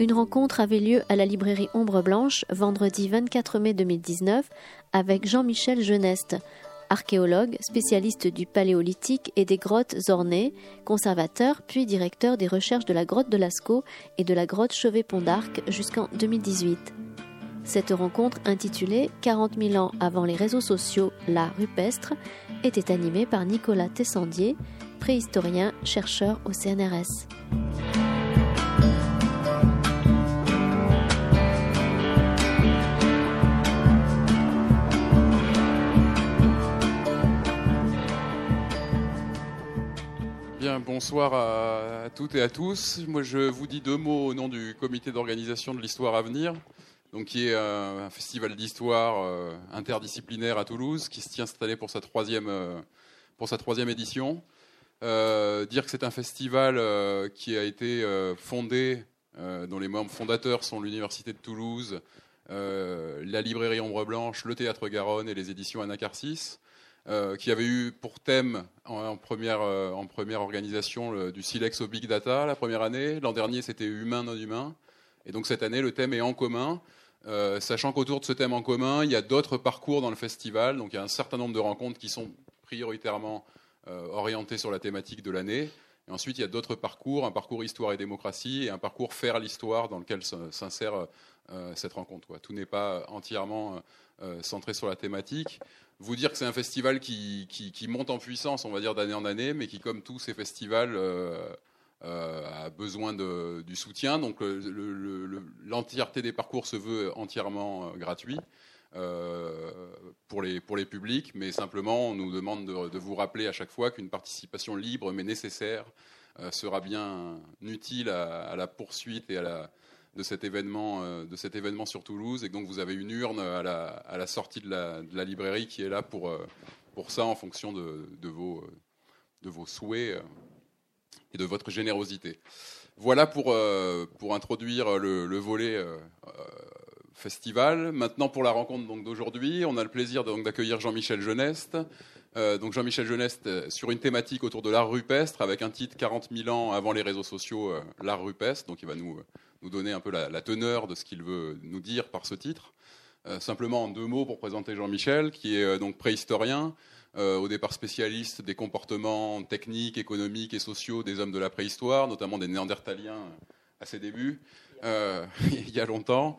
Une rencontre avait lieu à la librairie Ombre Blanche vendredi 24 mai 2019 avec Jean-Michel Geneste, archéologue, spécialiste du paléolithique et des grottes ornées, conservateur puis directeur des recherches de la grotte de Lascaux et de la grotte Chevet-Pont d'Arc jusqu'en 2018. Cette rencontre intitulée 40 000 ans avant les réseaux sociaux, l'art rupestre, était animée par Nicolas Tessandier, préhistorien, chercheur au CNRS. Bonsoir à, toutes et à tous. Moi, je vous dis deux mots au nom du comité d'organisation de l'histoire à venir, donc qui est euh, un festival d'histoire euh, interdisciplinaire à Toulouse, qui se tient cette année pour sa troisième, euh, pour sa troisième édition. dire que c'est un festival qui a été fondé, dont les membres fondateurs sont l'Université de Toulouse, la librairie Ombre Blanche, le Théâtre Garonne et les éditions Anacarsis. Euh, qui avait eu pour thème en, première, euh, première, organisation du Silex au Big Data la première année. L'an dernier, c'était humain, non humain. Et donc cette année, le thème est en commun. Euh, sachant qu'autour de ce thème en commun, il y a d'autres parcours dans le festival. Donc il y a un certain nombre de rencontres qui sont prioritairement orientées sur la thématique de l'année. Et ensuite, il y a d'autres parcours, un parcours histoire et démocratie et un parcours faire l'histoire dans lequel s'insère cette rencontre. Tout n'est pas entièrement centré sur la thématique vous dire que c'est un festival qui, monte en puissance, on va dire, d'année en année, mais qui, comme tous ces festivals, euh, euh, a besoin du soutien. Donc l'entièreté des parcours se veut entièrement euh, gratuit. pour, les, pour les publics, mais simplement on nous demande de, vous rappeler à chaque fois qu'une participation libre mais nécessaire sera bien utile à, la poursuite et à la, de cet événement, euh, de cet événement sur Toulouse, et donc vous avez une urne à la, à la sortie de la, librairie qui est là pour, euh, pour ça, en fonction de, de vos, de vos souhaits euh, et de votre générosité. Voilà pour, pour introduire le, le volet festival. Maintenant, pour la rencontre donc d'aujourd'hui, on a le plaisir donc d'accueillir Jean-Michel Geneste. Donc Jean-Michel Geneste sur une thématique autour de l'art rupestre avec un titre 40 000 ans avant les réseaux sociaux, l'art rupestre. Donc il va nous nous donner un peu la, teneur de ce qu'il veut nous dire par ce titre. Euh, simplement en deux mots pour présenter Jean-Michel, qui est euh, donc préhistorien, euh, au départ spécialiste des comportements techniques, économiques et sociaux des hommes de la préhistoire, notamment des néandertaliens à ses débuts, il y a longtemps,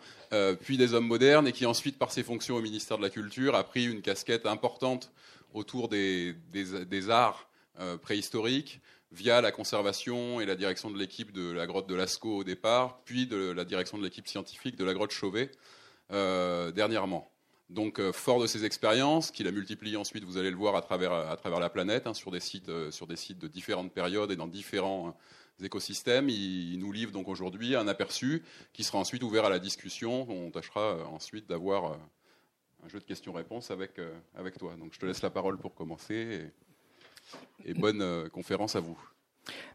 puis des hommes modernes, et qui ensuite, par ses fonctions au ministère de la Culture, a pris une casquette importante autour des, arts préhistoriques, via la conservation et la direction de l'équipe de la grotte de Lascaux au départ, puis de la direction de l'équipe scientifique de la grotte Chauvet euh, dernièrement. Donc, euh, fort de ces expériences, qu'il a multipliées ensuite, vous allez le voir à travers, la planète, hein, sur, des sites, euh, sur des sites de différentes périodes et dans différents écosystèmes, il, nous livre donc aujourd'hui un aperçu qui sera ensuite ouvert à la discussion. On tâchera ensuite d'avoir un jeu de questions-réponses avec, avec toi. Donc, je te laisse la parole pour commencer et bonne euh, conférence à vous.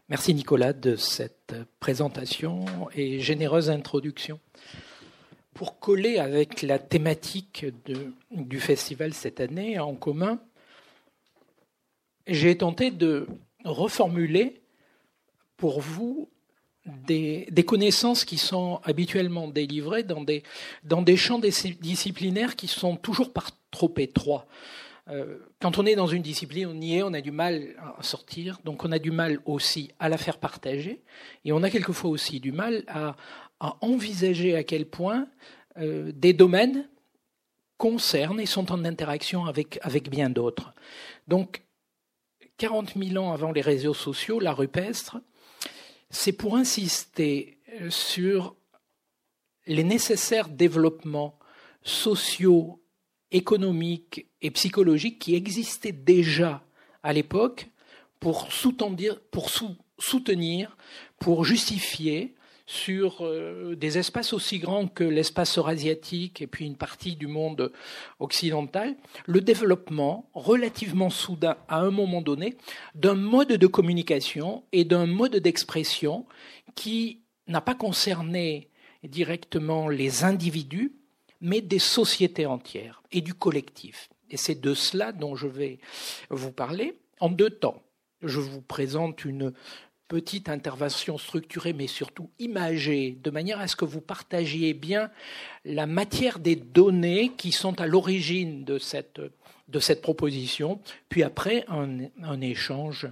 Merci Nicolas de cette présentation et généreuse introduction. Pour coller avec la thématique du festival cette année en commun, j'ai tenté de reformuler pour vous des, connaissances qui sont habituellement délivrées dans des, dans des champs disciplinaires qui sont toujours par trop étroits. Euh, quand on est dans une discipline, on y est, on a du mal à sortir, donc on a du mal aussi à la faire partager, et on a quelquefois aussi du mal à, envisager à quel point euh, des domaines concernent et sont en interaction avec, avec bien d'autres. Donc, 40 000 ans avant les réseaux sociaux, la rupestre, c'est pour insister euh, sur les nécessaires développements sociaux économiques et psychologiques qui existaient déjà à l'époque pour soutenir, pour, soutenir, pour justifier sur euh, des espaces aussi grands que l'espace eurasiatique et puis une partie du monde occidental, le développement relativement soudain à un moment donné d'un mode de communication et d'un mode d'expression qui n'a pas concerné directement les individus, mais des sociétés entières et du collectif. Et c'est de cela dont je vais vous parler en deux temps. Je vous présente une petite intervention structurée, mais surtout imagée, de manière à ce que vous partagiez bien la matière des données qui sont à l'origine de cette, proposition, puis après un, un échange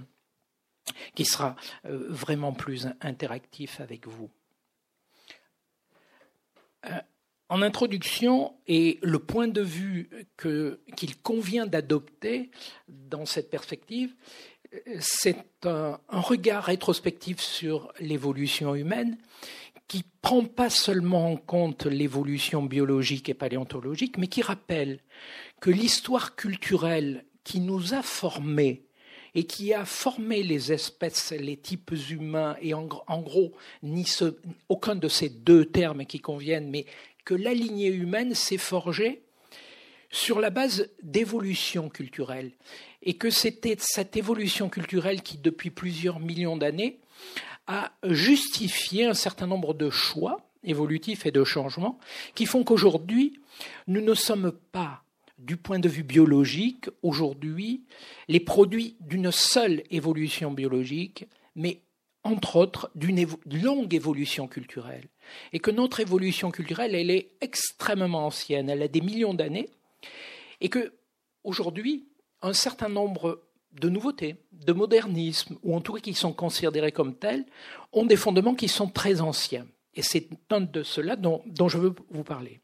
qui sera euh, vraiment plus interactif avec vous. Euh, en introduction, et le point de vue qu'il convient d'adopter dans cette perspective, c'est un, regard rétrospectif sur l'évolution humaine qui prend pas seulement en compte l'évolution biologique et paléontologique, mais qui rappelle que l'histoire culturelle qui nous a formés et qui a formé les espèces, les types humains, et en, gros, ni aucun de ces deux termes qui conviennent, mais que la lignée humaine s'est forgée sur la base d'évolution culturelle, et que c'était cette évolution culturelle qui, depuis plusieurs millions d'années, a justifié un certain nombre de choix évolutifs et de changements qui font qu'aujourd'hui, nous ne sommes pas du point de vue biologique, aujourd'hui, les produits d'une seule évolution biologique, mais entre autres d'une longue évolution culturelle. Et que notre évolution culturelle, elle est extrêmement ancienne, elle a des millions d'années, et que aujourd'hui, un certain nombre de nouveautés, de modernisme, ou en tout cas qui sont considérés comme tels, ont des fondements qui sont très anciens. Et c'est un de ceux-là dont, je veux vous parler.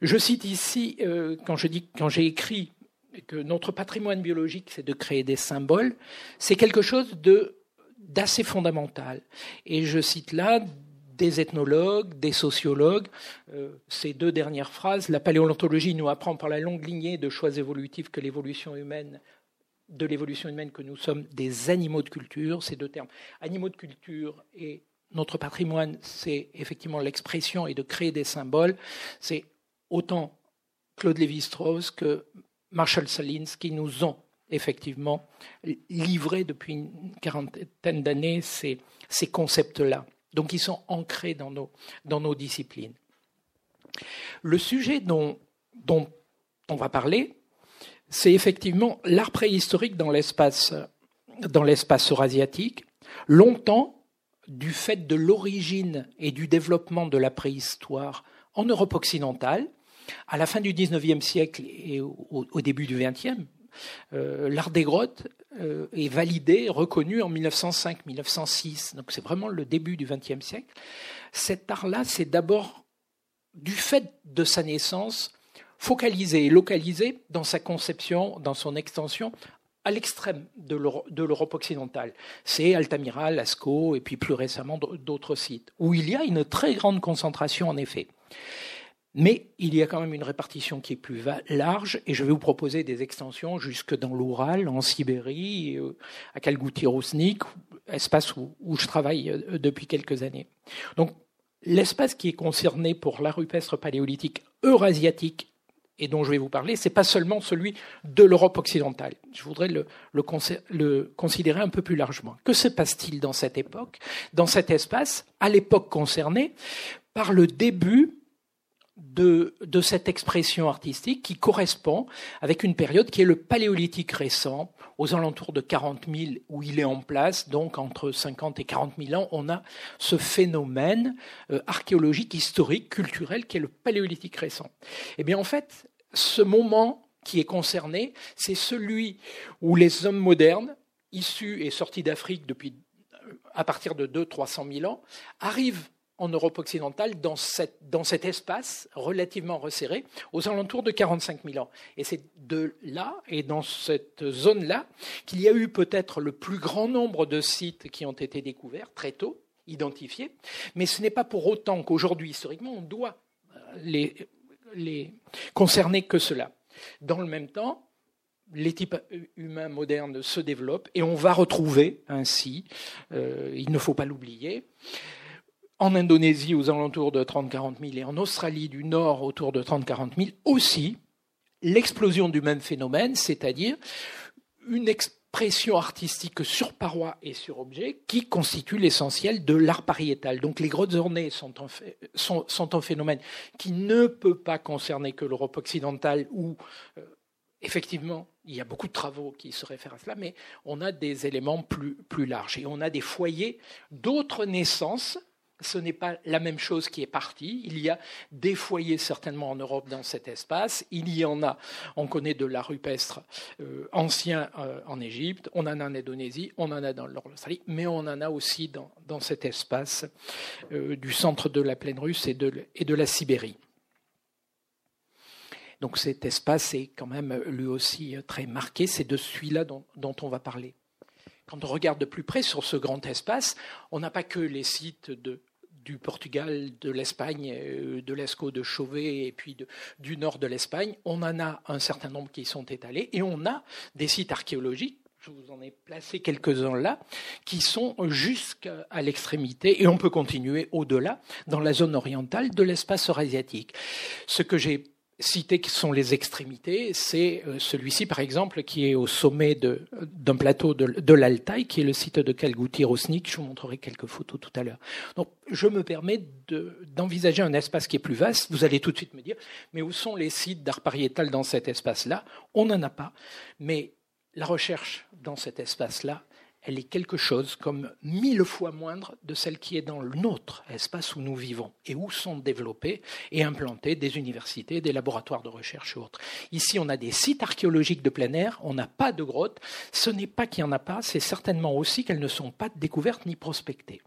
Je cite ici, euh, quand j'ai écrit que notre patrimoine biologique, c'est de créer des symboles, c'est quelque chose d'assez fondamental. Et je cite là des ethnologues, des sociologues. Euh, ces deux dernières phrases, la paléontologie nous apprend par la longue lignée de choix évolutifs que l'évolution humaine de l'évolution humaine que nous sommes des animaux de culture, ces deux termes, animaux de culture et notre patrimoine, c'est effectivement l'expression et de créer des symboles. C'est autant Claude Lévi-Strauss que Marshall Salins qui nous ont effectivement livré depuis une quarantaine d'années ces, ces concepts-là. Donc ils sont ancrés dans nos, disciplines. Le sujet dont, on va parler, c'est effectivement l'art préhistorique dans l'espace eurasiatique. Longtemps, du fait de l'origine et du développement de la préhistoire en Europe occidentale, à la fin du XIXe siècle et au, début du XXe, euh, l'art des grottes euh, est validé, reconnu en 1905-1906. Donc c'est vraiment le début du XXe siècle. Cet art-là, c'est d'abord, du fait de sa naissance, focalisé et localisé dans sa conception, dans son extension, à l'extrême de l'Europe occidentale. C'est Altamira, Lascaux et puis plus récemment d'autres sites, où il y a une très grande concentration en effet. Mais il y a quand même une répartition qui est plus large, et je vais vous proposer des extensions jusque dans l'Oural, en Sibérie, euh, à Kalgouti-Rousnik, espace où, je travaille euh, depuis quelques années. Donc, l'espace qui est concerné pour la rupestre paléolithique eurasiatique et dont je vais vous parler, c'est pas seulement celui de l'Europe occidentale. Je voudrais le, le, considérer un peu plus largement. Que se passe-t-il dans cette époque, dans cet espace, à l'époque concernée, par le début de, de, cette expression artistique qui correspond avec une période qui est le paléolithique récent, aux alentours de 40 000 où il est en place, donc entre 50 et 40 000 ans, on a ce phénomène euh, archéologique, historique, culturel qui est le paléolithique récent. Eh bien en fait, ce moment qui est concerné, c'est celui où les hommes modernes, issus et sortis d'Afrique depuis euh, à partir de 200-300 000 ans, arrivent en Europe occidentale dans, dans cet espace relativement resserré aux alentours de 45 000 ans. Et c'est de là et dans cette zone-là qu'il y a eu peut-être le plus grand nombre de sites qui ont été découverts très tôt, identifiés. Mais ce n'est pas pour autant qu'aujourd'hui, historiquement, on doit euh, les, les concerner que cela. Dans le même temps, les types humains modernes se développent et on va retrouver ainsi, euh, il ne faut pas l'oublier, en Indonésie aux alentours de 30-40 000 et en Australie du Nord autour de 30-40 000 aussi l'explosion du même phénomène, c'est-à-dire une expression artistique sur paroi et sur objet qui constitue l'essentiel de l'art pariétal. Donc les grottes ornées sont un, phénomène qui ne peut pas concerner que l'Europe occidentale où euh, effectivement il y a beaucoup de travaux qui se réfèrent à cela, mais on a des éléments plus, plus larges. Et on a des foyers d'autres naissances ce n'est pas la même chose qui est partie. Il y a des foyers certainement en Europe dans cet espace. Il y en a, on connaît de l'art rupestre euh, ancien euh, en Égypte, on en a en Indonésie, on en a dans l'Australie, mais on en a aussi dans, cet espace euh, du centre de la plaine russe et de, de la Sibérie. Donc cet espace est quand même lui aussi très marqué. C'est de celui-là dont, on va parler. Quand on regarde de plus près sur ce grand espace, on n'a pas que les sites du Portugal, de l'Espagne, euh, de l'Esco de Chauvet et puis du nord de l'Espagne. On en a un certain nombre qui sont étalés et on a des sites archéologiques je vous en ai placé quelques-uns là, qui sont jusqu'à l'extrémité, et on peut continuer au-delà, dans la zone orientale de l'espace eurasiatique. Ce que j'ai cités qui sont les extrémités, c'est euh, celui-ci par exemple qui est au sommet d'un plateau de, l'Altaï, qui est le site de Kalgouti Rosnik. Je vous montrerai quelques photos tout à l'heure. Donc je me permets d'envisager un espace qui est plus vaste. Vous allez tout de suite me dire, mais où sont les sites d'art pariétal dans cet espace-là? On n'en a pas, mais la recherche dans cet espace-là elle est quelque chose comme mille fois moindre de celle qui est dans notre espace où nous vivons et où sont développés et implantés des universités, des laboratoires de recherche et autres. Ici, on a des sites archéologiques de plein air, on n'a pas de grottes. Ce n'est pas qu'il n'y en a pas, c'est certainement aussi qu'elles ne sont pas découvertes ni prospectées.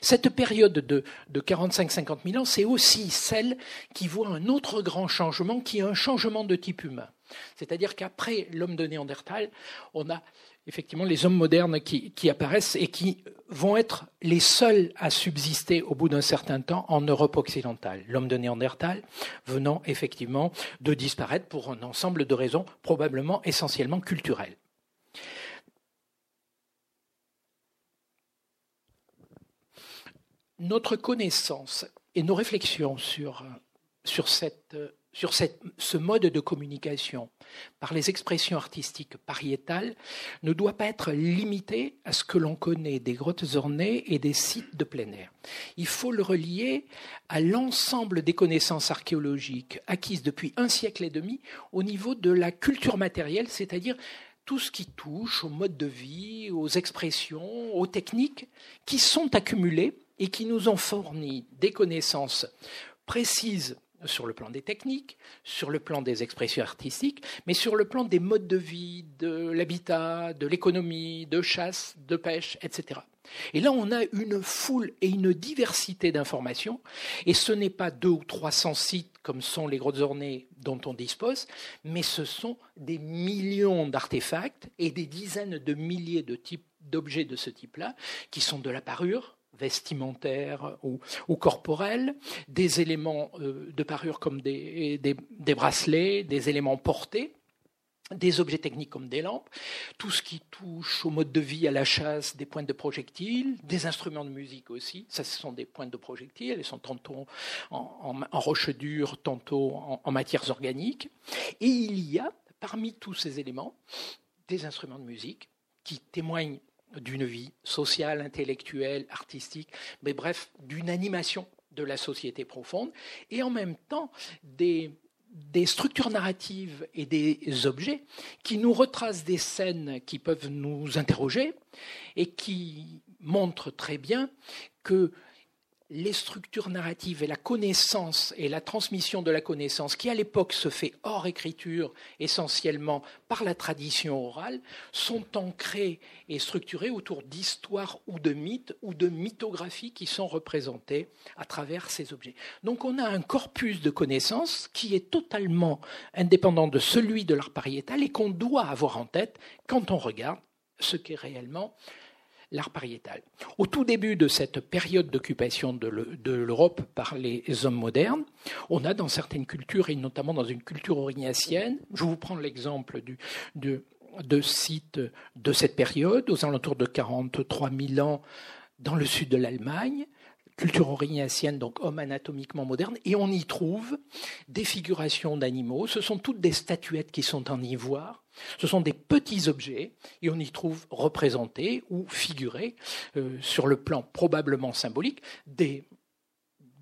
Cette période de, de 45-50 000 ans, c'est aussi celle qui voit un autre grand changement qui est un changement de type humain. C'est-à-dire qu'après l'homme de Néandertal, on a effectivement les hommes modernes qui, apparaissent et qui vont être les seuls à subsister au bout d'un certain temps en Europe occidentale. L'homme de Néandertal venant effectivement de disparaître pour un ensemble de raisons probablement essentiellement culturelles. Notre connaissance et nos réflexions sur, sur cette sur ce mode de communication par les expressions artistiques pariétales ne doit pas être limité à ce que l'on connaît des grottes ornées et des sites de plein air. Il faut le relier à l'ensemble des connaissances archéologiques acquises depuis un siècle et demi au niveau de la culture matérielle, c'est-à-dire tout ce qui touche au mode de vie, aux expressions, aux techniques qui sont accumulées et qui nous ont fourni des connaissances précises sur le plan des techniques, sur le plan des expressions artistiques, mais sur le plan des modes de vie, de l'habitat, de l'économie, de chasse, de pêche, etc. Et là, on a une foule et une diversité d'informations, et ce n'est pas deux ou trois cents sites comme sont les grottes ornées dont on dispose, mais ce sont des millions d'artefacts et des dizaines de milliers de types d'objets de ce type-là, qui sont de la parure, vestimentaires ou, corporels, des éléments euh, de parure comme des, bracelets, des éléments portés, des objets techniques comme des lampes, tout ce qui touche au mode de vie, à la chasse, des pointes de projectiles, des instruments de musique aussi. Ça, ce sont des pointes de projectiles. Elles sont tantôt en, roche dure, tantôt en, en matières organiques. Et il y a, parmi tous ces éléments, des instruments de musique qui témoignent d'une vie sociale, intellectuelle, artistique, mais bref, d'une animation de la société profonde, et en même temps des, des structures narratives et des objets qui nous retracent des scènes qui peuvent nous interroger et qui montrent très bien que les structures narratives et la connaissance et la transmission de la connaissance, qui à l'époque se fait hors écriture, essentiellement par la tradition orale, sont ancrées et structurées autour d'histoires ou de mythes ou de mythographies qui sont représentées à travers ces objets. Donc on a un corpus de connaissances qui est totalement indépendant de celui de l'art pariétal et qu'on doit avoir en tête quand on regarde ce qu'est réellement l'art pariétal. Au tout début de cette période d'occupation de l'Europe par les hommes modernes, on a dans certaines cultures, et notamment dans une culture aurignacienne, je vous prends l'exemple de sites de cette période, aux alentours de 43 000 ans dans le sud de l'Allemagne, culture aurignacienne, donc homme anatomiquement moderne, et on y trouve des figurations d'animaux. Ce sont toutes des statuettes qui sont en ivoire. Ce sont des petits objets, et on y trouve représentés ou figurés, euh, sur le plan probablement symbolique, des,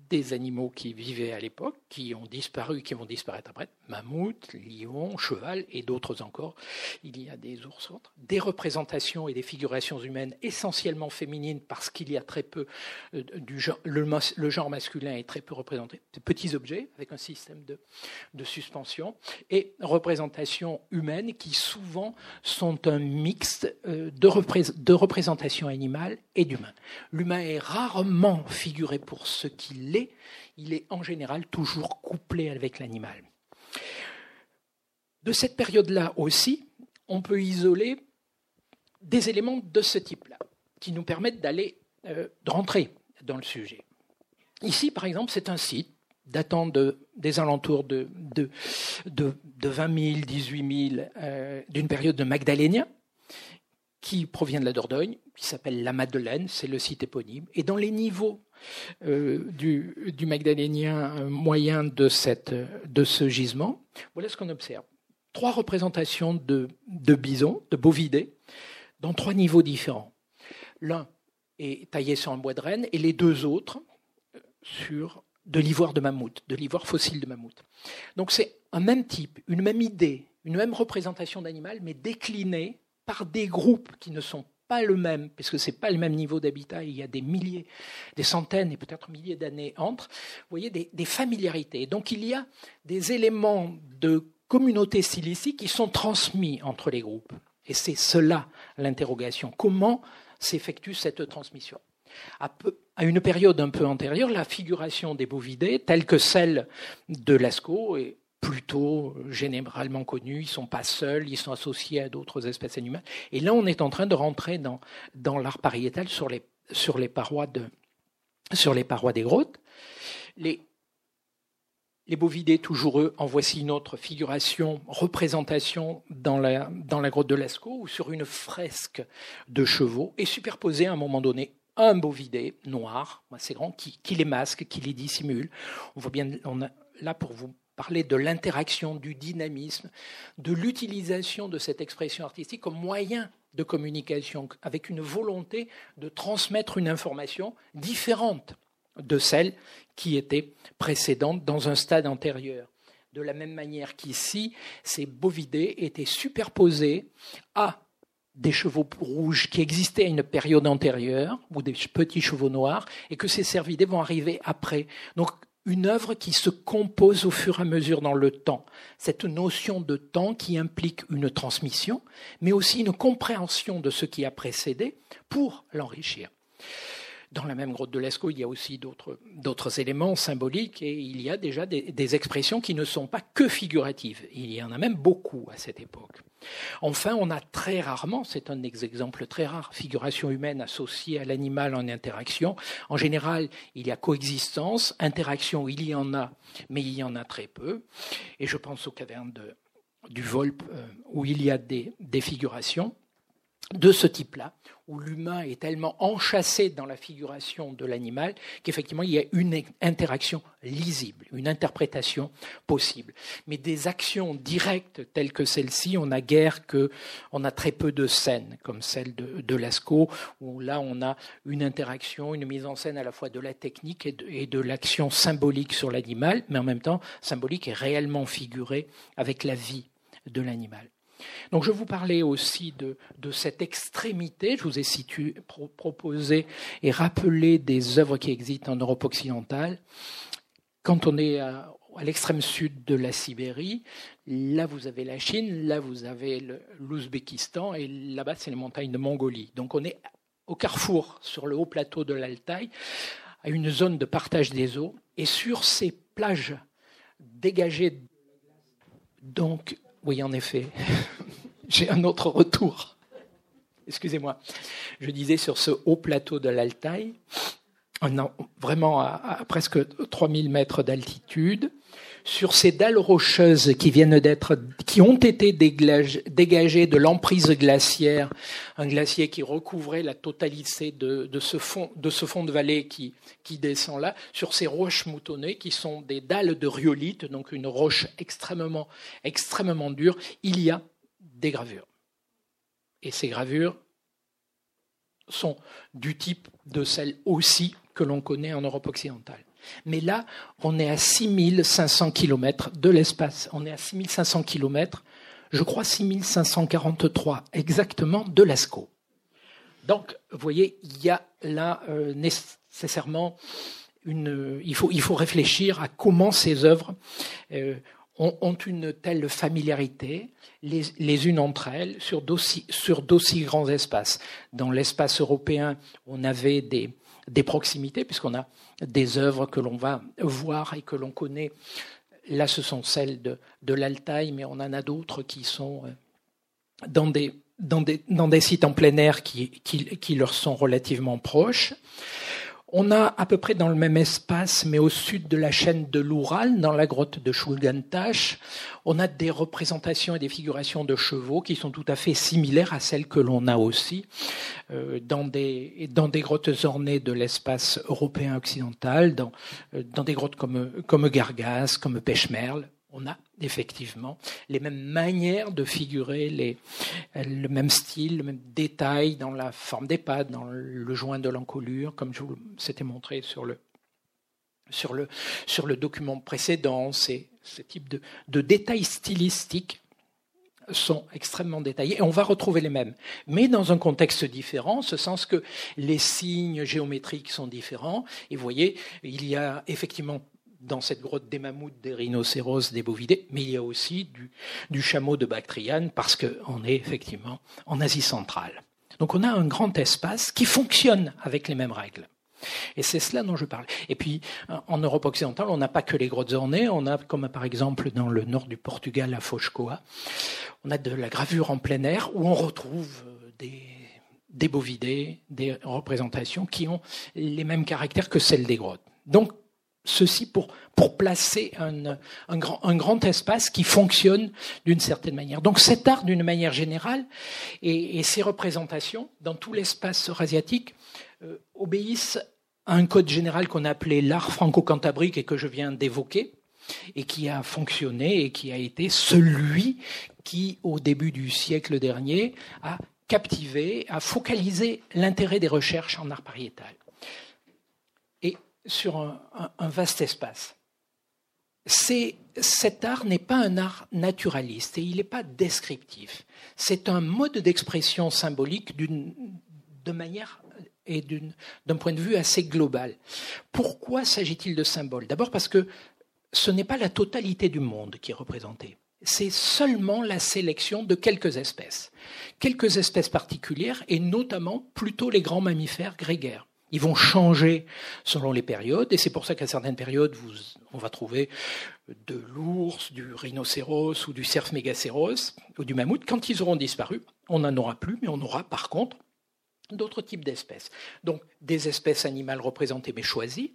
des animaux qui vivaient à l'époque, qui ont disparu, qui vont disparaître après, mammouth, lion, cheval et d'autres encore. Il y a des ours autres, des représentations et des figurations humaines essentiellement féminines parce qu'il y a très peu euh, du genre, le, genre masculin est très peu représenté, de petits objets avec un système de, de suspension et représentations humaines qui souvent sont un mixte euh, de, de représentation animale et d'humain. L'humain est rarement figuré pour ce qu'il il est en général toujours couplé avec l'animal. De cette période-là aussi, on peut isoler des éléments de ce type-là, qui nous permettent d'aller, euh, de rentrer dans le sujet. Ici, par exemple, c'est un site datant de, des alentours de, 20 000, 18 000, d'une période de Magdalénien, qui provient de la Dordogne, qui s'appelle la Madeleine, c'est le site éponyme. Et dans les niveaux euh, du, du, magdalénien moyen de, cette, de ce gisement, voilà ce qu'on observe. Trois représentations de, de bisons, de bovidés, dans trois niveaux différents. L'un est taillé sur un bois de renne et les deux autres euh, sur de l'ivoire de mammouth, de l'ivoire fossile de mammouth. Donc c'est un même type, une même idée, une même représentation d'animal, mais déclinée par des groupes qui ne sont pas le même, puisque ce n'est pas le même niveau d'habitat, il y a des milliers, des centaines et peut-être milliers d'années entre, vous voyez, des, familiarités. Donc il y a des éléments de communauté stylistique qui sont transmis entre les groupes. Et c'est cela l'interrogation. Comment s'effectue cette transmission? À, à, une période un peu antérieure, la figuration des bovidés, telle que celle de Lascaux, est plutôt généralement connus, ils ne sont pas seuls, ils sont associés à d'autres espèces animales. Et là, on est en train de rentrer dans, dans l'art pariétal sur les, sur, les parois de, sur les parois des grottes. Les, bovidés, toujours eux, en voici une autre figuration, représentation dans la, dans la grotte de Lascaux, ou sur une fresque de chevaux, et superposé à un moment donné un bovidé noir, assez grand, qui, qui les masque, qui les dissimule. On voit bien, on là pour vous parler de l'interaction, du dynamisme, de l'utilisation de cette expression artistique comme moyen de communication, avec une volonté de transmettre une information différente de celle qui était précédente dans un stade antérieur. De la même manière qu'ici, ces bovidés étaient superposés à des chevaux rouges qui existaient à une période antérieure, ou des petits chevaux noirs, et que ces cervidés vont arriver après. Donc une œuvre qui se compose au fur et à mesure dans le temps. Cette notion de temps qui implique une transmission, mais aussi une compréhension de ce qui a précédé pour l'enrichir. Dans la même grotte de Lascaux, il y a aussi d'autres éléments symboliques et il y a déjà des, des, expressions qui ne sont pas que figuratives. Il y en a même beaucoup à cette époque. Enfin, on a très rarement, c'est un exemple très rare, figuration humaine associée à l'animal en interaction. En général, il y a coexistence, interaction, il y en a, mais il y en a très peu. Et je pense aux cavernes du Volpe euh, où il y a des, des figurations de ce type-là, où l'humain est tellement enchâssé dans la figuration de l'animal qu'effectivement il y a une interaction lisible, une interprétation possible. Mais des actions directes telles que celle-ci, on a guère que, on a très peu de scènes comme celle de, Lascaux, où là on a une interaction, une mise en scène à la fois de la technique et de l'action symbolique sur l'animal, mais en même temps symbolique et réellement figurée avec la vie de l'animal. Donc je vous parlais aussi de, cette extrémité. Je vous ai proposé et rappelé des œuvres qui existent en Europe occidentale. Quand on est à, l'extrême sud de la Sibérie, là vous avez la Chine, là vous avez l'Ouzbékistan et là-bas c'est les montagnes de Mongolie. Donc on est au carrefour sur le haut plateau de l'Altaï, à une zone de partage des eaux et sur ces plages dégagées donc oui, en effet. J'ai un autre retour. Excusez-moi. Je disais sur ce haut plateau de l'Altaï, vraiment à, presque 3000 mètres d'altitude, sur ces dalles rocheuses qui viennent d'être, qui ont été dégagées de l'emprise glaciaire, un glacier qui recouvrait la totalité de, ce fond, de vallée qui, qui descend là, sur ces roches moutonnées qui sont des dalles de rhyolite, donc une roche extrêmement, extrêmement dure, il y a des gravures. Et ces gravures sont du type de celles aussi que l'on connaît en Europe occidentale. Mais là, on est à 6500 km de l'espace. On est à 6500 km, je crois 6543 exactement de Lascaux. Donc, vous voyez, il y a là euh, nécessairement une. Il faut, il faut réfléchir à comment ces œuvres euh, ont, une telle familiarité les, les unes entre elles sur d'aussi, sur d'aussi grands espaces. Dans l'espace européen, on avait des, des proximités, puisqu'on a des œuvres que l'on va voir et que l'on connaît. Là, ce sont celles de, de l'Altaï, mais on en a d'autres qui sont euh, dans des, dans des, dans des sites en plein air qui, qui, qui leur sont relativement proches. On a à peu près dans le même espace, mais au sud de la chaîne de l'Oural, dans la grotte de Shulgantash, on a des représentations et des figurations de chevaux qui sont tout à fait similaires à celles que l'on a aussi euh, dans, des, dans des grottes ornées de l'espace européen occidental, dans, euh, dans des grottes comme, comme Gargas, comme Pêche-Merle, on a effectivement les mêmes manières de figurer, les, le même style, le même détail dans la forme des pattes, dans le joint de l'encolure, comme je vous montré sur le, document précédent. Ces, ce type de, de détails stylistiques sont extrêmement détaillés et on va retrouver les mêmes, mais dans un contexte différent, en ce sens que les signes géométriques sont différents. Et vous voyez, il y a effectivement dans cette grotte des mammouths, des rhinocéros, des bovidés, mais il y a aussi du, chameau de Bactriane parce qu'on est effectivement en Asie centrale. Donc on a un grand espace qui fonctionne avec les mêmes règles. Et c'est cela dont je parle. Et puis, en Europe occidentale, on n'a pas que les grottes ornées, on a, comme par exemple dans le nord du Portugal, à Foscoa, on a de la gravure en plein air où on retrouve euh, des, des bovidés, des représentations qui ont les mêmes caractères que celles des grottes. Donc, ceci pour, placer un, grand, espace qui fonctionne d'une certaine manière. Donc cet art, d'une manière générale, et, ces représentations dans tout l'espace eurasiatique euh, obéissent à un code général qu'on a appelé l'art franco-cantabrique et que je viens d'évoquer, et qui a fonctionné et qui a été celui qui, au début du siècle dernier, a captivé, a focalisé l'intérêt des recherches en art pariétal sur un, vaste espace. cet art n'est pas un art naturaliste et il n'est pas descriptif. C'est un mode d'expression symbolique de manière et d'un point de vue assez global. Pourquoi s'agit-il de symboles? D'abord parce que ce n'est pas la totalité du monde qui est représentée. C'est seulement la sélection de quelques espèces. Quelques espèces particulières et notamment plutôt les grands mammifères grégaires. Ils vont changer selon les périodes, et c'est pour ça qu'à certaines périodes, on va trouver de l'ours, du rhinocéros ou du cerf mégacéros ou du mammouth. Quand ils auront disparu, on n'en aura plus, mais on aura par contre d'autres types d'espèces. Donc des espèces animales représentées mais choisies,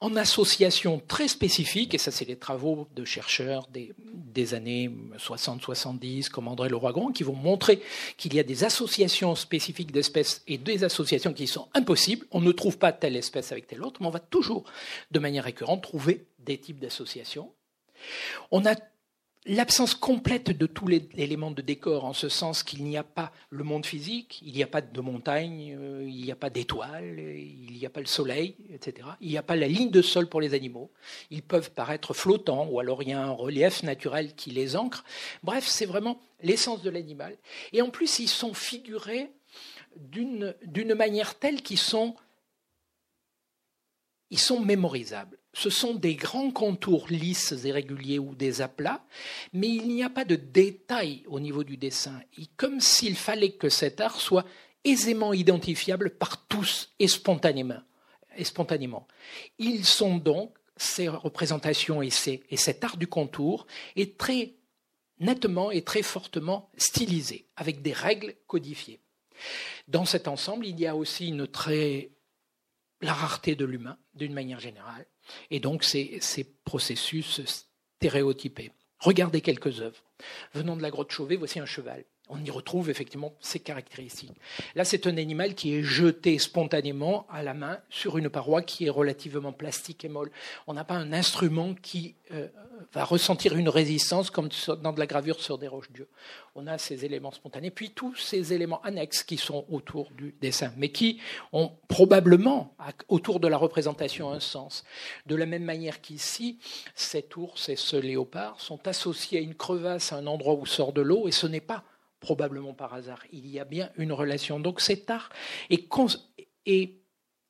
en association très spécifique, et ça c'est les travaux de chercheurs des, des années 60-70, comme André Leroy-Grand, qui vont montrer qu'il y a des associations spécifiques d'espèces et des associations qui sont impossibles. On ne trouve pas telle espèce avec telle autre, mais on va toujours, de manière récurrente, trouver des types d'associations. On a l'absence complète de tous les éléments de décor, en ce sens qu'il n'y a pas le monde physique, il n'y a pas de montagne, euh, il n'y a pas d'étoiles, il n'y a pas le soleil, etc. Il n'y a pas la ligne de sol pour les animaux. Ils peuvent paraître flottants, ou alors il y a un relief naturel qui les ancre. Bref, c'est vraiment l'essence de l'animal. Et en plus, ils sont figurés d'une manière telle qu'ils sont, sont mémorisables ce sont des grands contours lisses et réguliers ou des aplats, mais il n'y a pas de détail au niveau du dessin, comme s'il fallait que cet art soit aisément identifiable par tous et spontanément. Et spontanément. Ils sont donc, ces représentations et, et cet art du contour, est très nettement et très fortement stylisé, avec des règles codifiées. Dans cet ensemble, il y a aussi une très la rareté de l'humain, d'une manière générale, et donc ces, ces processus stéréotypés. Regardez quelques œuvres. Venant de la grotte Chauvet, voici un cheval. On y retrouve effectivement ces caractéristiques. Là, c'est un animal qui est jeté spontanément à la main sur une paroi qui est relativement plastique et molle. On n'a pas un instrument qui euh, va ressentir une résistance comme dans de la gravure sur des roches dieu. On a ces éléments spontanés, puis tous ces éléments annexes qui sont autour du dessin, mais qui ont probablement autour de la représentation un sens. De la même manière qu'ici, cet ours et ce léopard sont associés à une crevasse, à un endroit où sort de l'eau, et ce n'est pas probablement par hasard. Il y a bien une relation. Donc cet art est,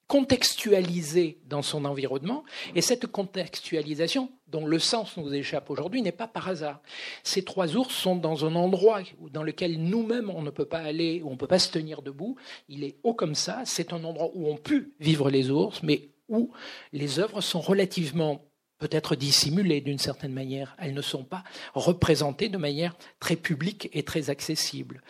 contextualisé dans son environnement, et cette contextualisation, dont le sens nous échappe aujourd'hui, n'est pas par hasard. Ces trois ours sont dans un endroit dans lequel nous-mêmes on ne peut pas aller, où on ne peut pas se tenir debout. Il est haut comme ça. C'est un endroit où on pu vivre les ours, mais où les œuvres sont relativement peut-être dissimulées d'une certaine manière. Elles ne sont pas représentées de manière très publique et très accessible.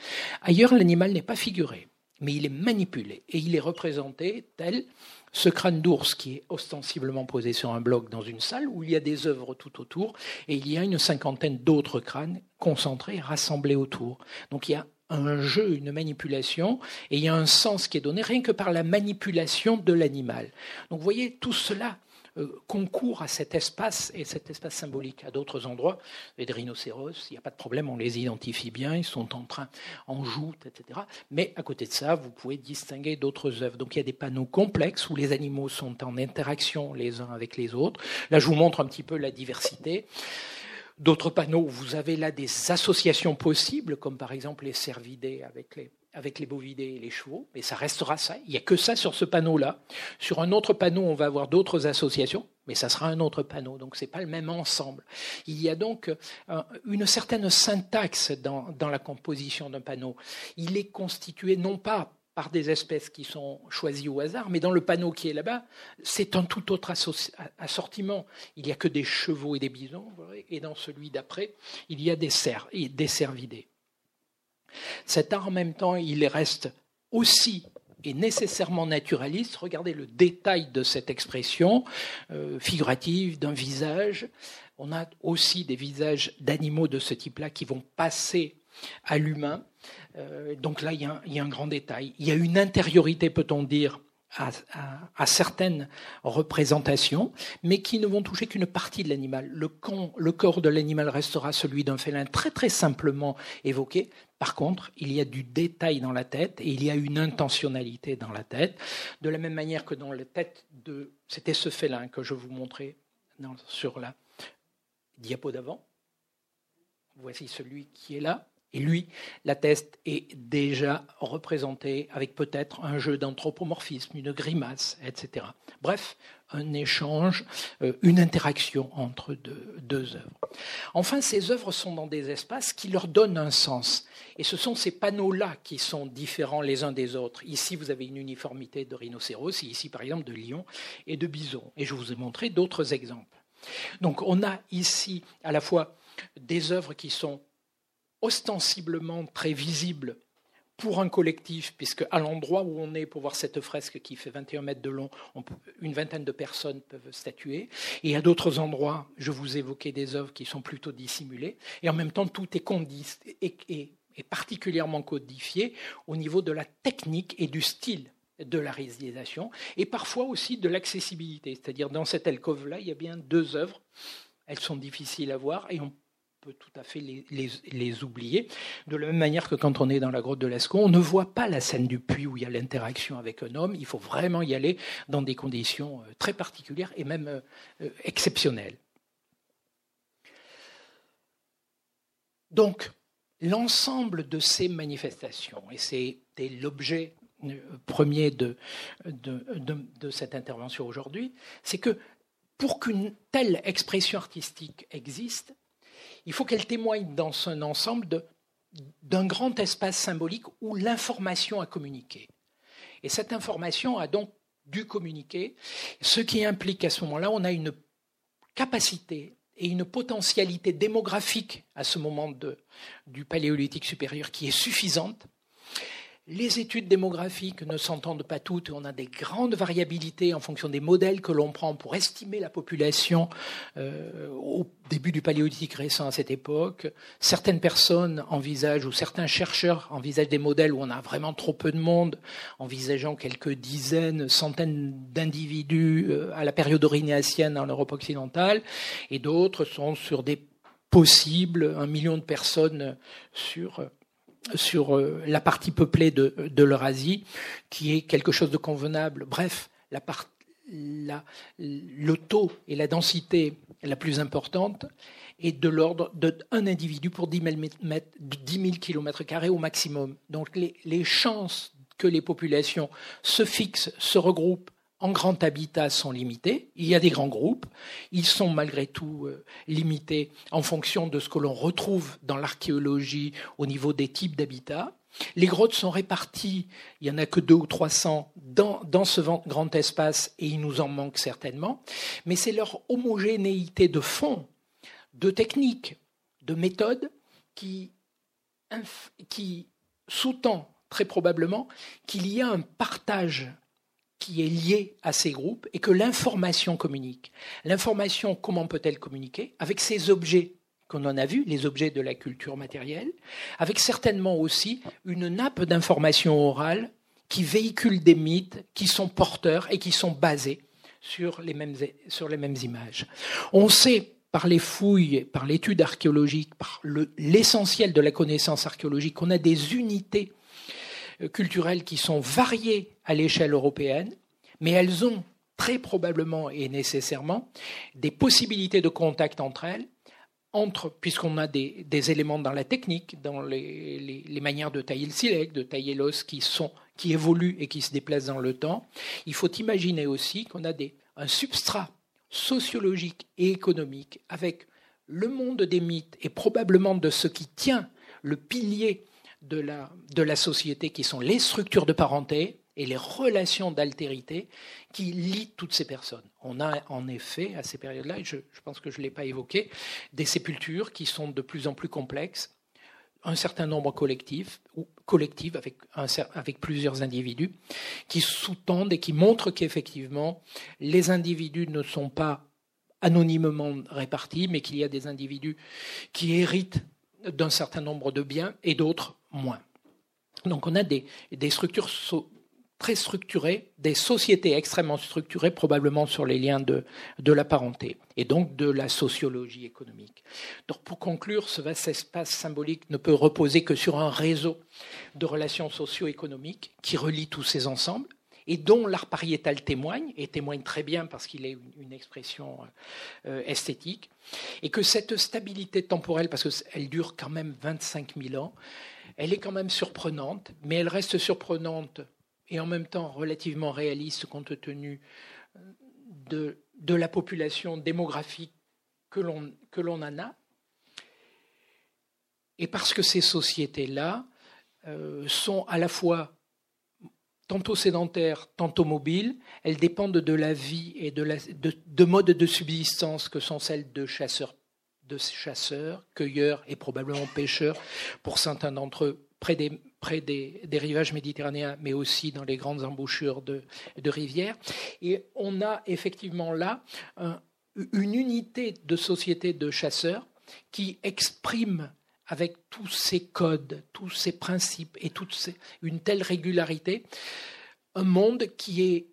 Ailleurs, l'animal n'est pas figuré, mais il est manipulé et il est représenté tel ce crâne d'ours qui est ostensiblement posé sur un bloc dans une salle où il y a des œuvres tout autour et il y a une cinquantaine d'autres crânes concentrés, rassemblés autour. Donc il y a un jeu, une manipulation, et il y a un sens qui est donné rien que par la manipulation de l'animal. Donc vous voyez, tout cela euh, concourt à cet espace et cet espace symbolique. À d'autres endroits, les rhinocéros, il n'y a pas de problème, on les identifie bien, ils sont en train, en joute, etc. Mais à côté de ça, vous pouvez distinguer d'autres œuvres. Donc il y a des panneaux complexes où les animaux sont en interaction les uns avec les autres. Là, je vous montre un petit peu la diversité. D'autres panneaux vous avez là des associations possibles, comme par exemple les cervidés avec les avec les bovidés et les chevaux, mais ça restera ça. Il n'y a que ça sur ce panneau-là. Sur un autre panneau, on va avoir d'autres associations, mais ça sera un autre panneau. Donc ce n'est pas le même ensemble. Il y a donc euh, une certaine syntaxe dans, dans la composition d'un panneau. Il est constitué non pas par des espèces qui sont choisies au hasard, mais dans le panneau qui est là-bas, c'est un tout autre assortiment. Il n'y a que des chevaux et des bisons, et dans celui d'après, il y a des cerfs et des cervidés. Cet art, en même temps, il reste aussi et nécessairement naturaliste. Regardez le détail de cette expression euh, figurative d'un visage. On a aussi des visages d'animaux de ce type-là qui vont passer à l'humain. Euh, donc là, il y, a un grand détail. Il y a une intériorité, peut-on dire, à, certaines représentations, mais qui ne vont toucher qu'une partie de l'animal. Le, corps de l'animal restera celui d'un félin très très simplement évoqué. Par contre, il y a du détail dans la tête et il y a une intentionnalité dans la tête, de la même manière que dans la tête de... C'était ce félin que je vous montrais sur la diapo d'avant. Voici celui qui est là. Et lui, la teste est déjà représentée avec peut-être un jeu d'anthropomorphisme, une grimace, etc. Bref, un échange, euh, une interaction entre deux, œuvres. Enfin, ces œuvres sont dans des espaces qui leur donnent un sens. Et ce sont ces panneaux-là qui sont différents les uns des autres. Ici, vous avez une uniformité de rhinocéros, ici, par exemple, de lion et de bison. Et je vous ai montré d'autres exemples. Donc, on a ici à la fois des œuvres qui sont ostensiblement très visible pour un collectif, puisque à l'endroit où on est pour voir cette fresque qui fait 21 mètres de long, une vingtaine de personnes peuvent statuer. Et à d'autres endroits, je vous évoquais des œuvres qui sont plutôt dissimulées. Et en même temps, tout est, particulièrement codifié au niveau de la technique et du style de la réalisation, et parfois aussi de l'accessibilité. C'est-à-dire, dans cette alcôve-là, il y a bien deux œuvres. Elles sont difficiles à voir et on peut tout à fait les, oublier. De la même manière que quand on est dans la grotte de Lascaux, on ne voit pas la scène du puits où il y a l'interaction avec un homme. Il faut vraiment y aller dans des conditions euh, très particulières et même euh, euh, exceptionnelles. Donc, l'ensemble de ces manifestations, et c'était l'objet premier de, de cette intervention aujourd'hui, c'est que pour qu'une telle expression artistique existe, il faut qu'elle témoigne dans un ensemble d'un grand espace symbolique où l'information a communiqué. Et cette information a donc dû communiquer, ce qui implique qu'à ce moment-là, on a une capacité et une potentialité démographique à ce moment du paléolithique supérieur qui est suffisante. Les études démographiques ne s'entendent pas toutes. On a des grandes variabilités en fonction des modèles que l'on prend pour estimer la population euh, au début du paléolithique récent à cette époque. Certaines personnes envisagent, ou certains chercheurs envisagent des modèles où on a vraiment trop peu de monde, envisageant quelques dizaines, centaines d'individus euh, à la période orinéacienne en Europe occidentale, et d'autres sont sur des possibles, un million de personnes sur sur euh, la partie peuplée de, l'Eurasie, qui est quelque chose de convenable. Bref, le taux et la densité la plus importante est de l'ordre d'un individu pour 10 000, 10 km au maximum. Donc les chances que les populations se fixent, se regroupent en grand habitat sont limités. Il y a des grands groupes. Ils sont malgré tout euh, limités en fonction de ce que l'on retrouve dans l'archéologie au niveau des types d'habitats. Les grottes sont réparties, il n'y en a que deux ou trois cents dans, ce grand espace et il nous en manque certainement, mais c'est leur homogénéité de fond, de technique, de méthode qui sous-tend très probablement qu'il y a un partage qui est lié à ces groupes et que l'information communique. L'information, comment peut-elle communiquer? Avec ces objets qu'on en a vus, les objets de la culture matérielle, avec certainement aussi une nappe d'information orale qui véhicule des mythes qui sont porteurs et qui sont basés sur les mêmes, sur les mêmes images. On sait par les fouilles, par l'étude archéologique, par l'essentiel de la connaissance archéologique, qu'on a des unités culturelles qui sont variées à l'échelle européenne, mais elles ont très probablement et nécessairement des possibilités de contact entre elles, entre, puisqu'on a des, éléments dans la technique, dans les, manières de tailler le silex, de tailler l'os qui, qui évoluent et qui se déplacent dans le temps, il faut imaginer aussi qu'on a des, un substrat sociologique et économique avec le monde des mythes et probablement de ce qui tient le pilier de la, société, qui sont les structures de parenté et les relations d'altérité qui lient toutes ces personnes. On a en effet, à ces périodes-là, et je, pense que je ne l'ai pas évoqué, des sépultures qui sont de plus en plus complexes, un certain nombre collectifs, ou collectives avec, avec plusieurs individus, qui sous-tendent et qui montrent qu'effectivement, les individus ne sont pas anonymement répartis, mais qu'il y a des individus qui héritent d'un certain nombre de biens et d'autres moins. Donc on a des, structures très structurées, des sociétés extrêmement structurées, probablement sur les liens de, de la parenté, et donc de la sociologie économique. Donc pour conclure, ce vaste espace symbolique ne peut reposer que sur un réseau de relations socio-économiques qui relie tous ces ensembles, et dont l'art pariétal témoigne, et témoigne très bien parce qu'il est une, expression euh, esthétique, et que cette stabilité temporelle, parce qu'elle dure quand même 25 000 ans, elle est quand même surprenante, mais elle reste surprenante et en même temps relativement réaliste compte tenu de, de la population démographique que l'on en a. Et parce que ces sociétés-là euh, sont à la fois tantôt sédentaires, tantôt mobiles. Elles dépendent de la vie et de, modes de subsistance que sont celles de chasseurs, de chasseurs, cueilleurs et probablement pêcheurs, pour certains d'entre eux près des, près des, rivages méditerranéens, mais aussi dans les grandes embouchures de, de rivières. Et on a effectivement là une unité de société de chasseurs qui exprime avec tous ces codes, tous ces principes et toute une telle régularité, un monde qui est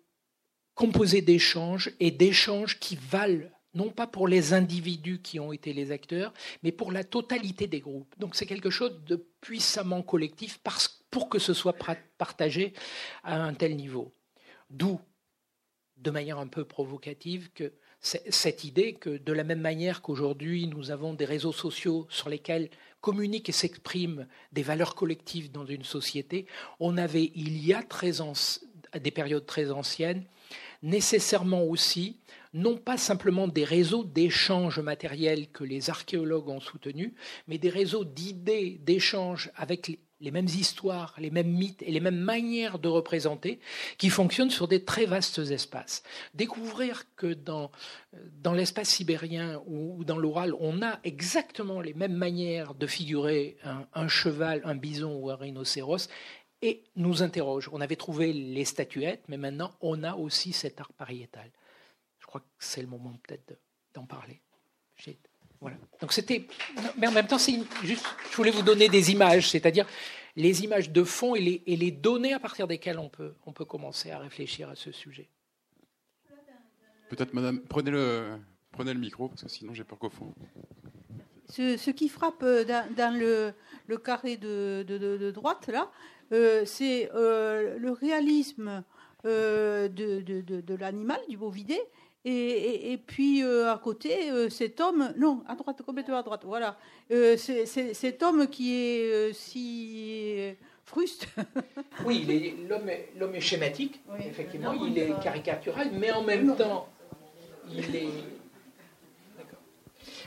composé d'échanges et d'échanges qui valent non pas pour les individus qui ont été les acteurs, mais pour la totalité des groupes. Donc c'est quelque chose de puissamment collectif parce, pour que ce soit partagé à un tel niveau. D'où, de manière un peu provocative, que cette idée que de la même manière qu'aujourd'hui nous avons des réseaux sociaux sur lesquels communiquent et s'expriment des valeurs collectives dans une société, on avait, il y a des périodes très anciennes, nécessairement aussi, non pas simplement des réseaux d'échanges matériels que les archéologues ont soutenus, mais des réseaux d'idées, d'échanges avec les mêmes histoires, les mêmes mythes et les mêmes manières de représenter qui fonctionnent sur des très vastes espaces. Découvrir que dans, dans l'espace sibérien ou dans l'oral, on a exactement les mêmes manières de figurer un, cheval, un bison ou un rhinocéros et nous interroge. On avait trouvé les statuettes, mais maintenant on a aussi cet art pariétal. Je crois que c'est le moment peut-être d'en parler. Voilà. Donc c'était, mais en même temps, c'est juste, je voulais vous donner des images, c'est-à-dire les images de fond et les, et les, données à partir desquelles on peut, on peut commencer à réfléchir à ce sujet. Peut-être, madame, prenez le, prenez le micro, parce que sinon j'ai peur qu'au fond. Ce, ce, qui frappe euh, dans, dans le, le, carré de, de, de, droite, là, euh, c'est euh, le réalisme euh, de, de l'animal, du bovidé, et, et, puis euh, à côté, euh, cet homme, non, à droite, complètement à droite, voilà, euh, c'est, cet homme qui est si fruste. oui, l'homme, est, schématique, effectivement, il est caricatural, mais en même temps, il est.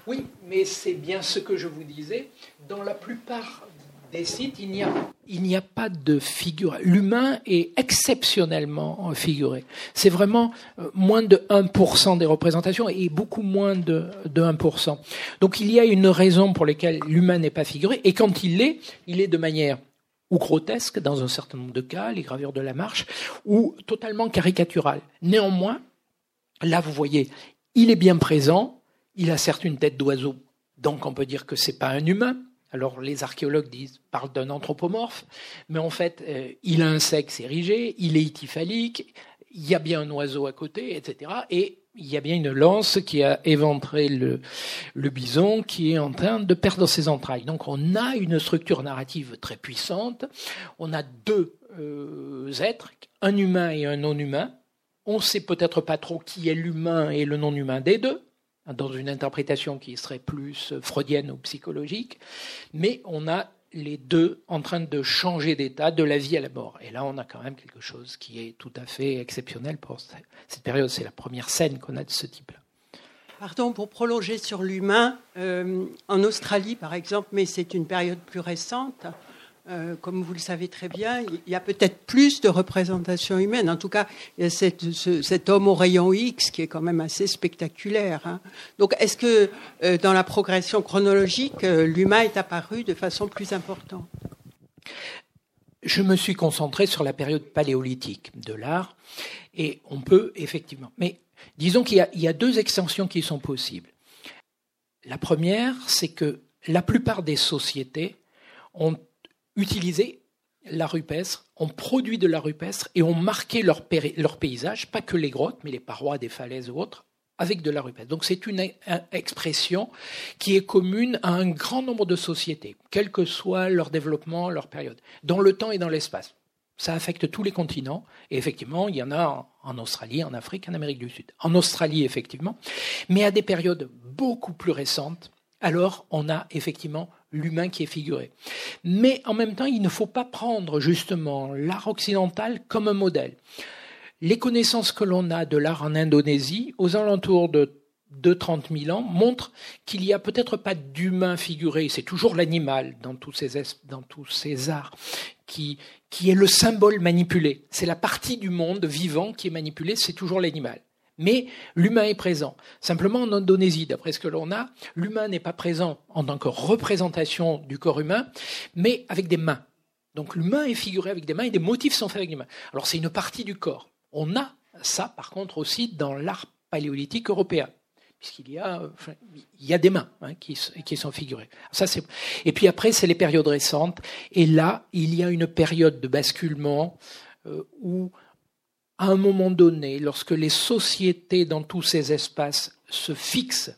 Oui, mais c'est bien ce que je vous disais. Dans la plupart il n'y a, pas de figure. L'humain est exceptionnellement figuré. C'est vraiment euh, moins de 1% des représentations et beaucoup moins de, de 1%. Donc il y a une raison pour laquelle l'humain n'est pas figuré. Et quand il l'est, il est de manière ou grotesque dans un certain nombre de cas, les gravures de la marche, ou totalement caricaturale. Néanmoins, là vous voyez, il est bien présent, il a certes une tête d'oiseau, donc on peut dire que c'est pas un humain, alors les archéologues parlent d'un anthropomorphe, mais en fait, euh, il a un sexe érigé, il est ityphalique, il y a bien un oiseau à côté, etc. Et il y a bien une lance qui a éventré le, le bison qui est en train de perdre ses entrailles. Donc on a une structure narrative très puissante, on a deux euh, êtres, un humain et un non-humain. On ne sait peut-être pas trop qui est l'humain et le non-humain des deux dans une interprétation qui serait plus freudienne ou psychologique, mais on a les deux en train de changer d'état de la vie à la mort. Et là, on a quand même quelque chose qui est tout à fait exceptionnel pour cette période. C'est la première scène qu'on a de ce type-là. Pardon, pour prolonger sur l'humain, euh, en Australie par exemple, mais c'est une période plus récente, euh, comme vous le savez très bien, il y a peut-être plus de représentation humaine. En tout cas, il y a cet homme au rayon X qui est quand même assez spectaculaire. Hein. Donc, est-ce que euh, dans la progression chronologique, euh, l'humain est apparu de façon plus importante? Je me suis concentré sur la période paléolithique de l'art, et on peut effectivement. Mais disons qu'il y a deux extensions qui sont possibles. La première, c'est que la plupart des sociétés ont utiliser la rupestre, ont produit de la rupestre et ont marqué leur, paysage, pas que les grottes, mais les parois des falaises ou autres, avec de la rupestre. Donc c'est une expression qui est commune à un grand nombre de sociétés, quel que soit leur développement, leur période, dans le temps et dans l'espace. Ça affecte tous les continents, et effectivement, il y en a en Australie, en Afrique, en Amérique du Sud. En Australie, effectivement, mais à des périodes beaucoup plus récentes, alors on a effectivement l'humain qui est figuré. Mais en même temps, il ne faut pas prendre justement l'art occidental comme un modèle. Les connaissances que l'on a de l'art en Indonésie, aux alentours de de 30 000 ans, montrent qu'il n'y a peut-être pas d'humain figuré, c'est toujours l'animal dans tous ces, dans tous ces arts, qui, qui est le symbole manipulé. C'est la partie du monde vivant qui est manipulée, c'est toujours l'animal. Mais l'humain est présent. Simplement en Indonésie, d'après ce que l'on a, l'humain n'est pas présent en tant que représentation du corps humain, mais avec des mains. Donc l'humain est figuré avec des mains et des motifs sont faits avec des mains. Alors c'est une partie du corps. On a ça par contre aussi dans l'art paléolithique européen puisqu'il y a, y a des mains hein, qui, qui, sont figurées. Ça, c'est... Et puis après, c'est les périodes récentes. Et là, il y a une période de basculement euh, où à un moment donné, lorsque les sociétés dans tous ces espaces se fixent,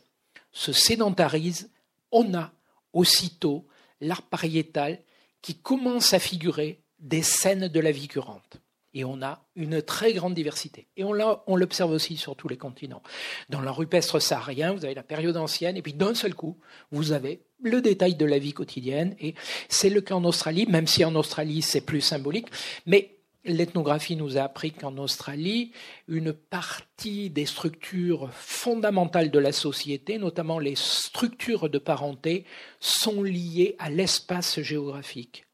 se sédentarisent, on a aussitôt l'art pariétal qui commence à figurer des scènes de la vie courante. Et on a une très grande diversité. Et on, l'observe aussi sur tous les continents. Dans la rupestre saharien, vous avez la période ancienne, et puis d'un seul coup, vous avez le détail de la vie quotidienne. Et c'est le cas en Australie, même si en Australie c'est plus symbolique. Mais L'ethnographie nous a appris qu'en Australie, une partie des structures fondamentales de la société, notamment les structures de parenté, sont liées à l'espace géographique.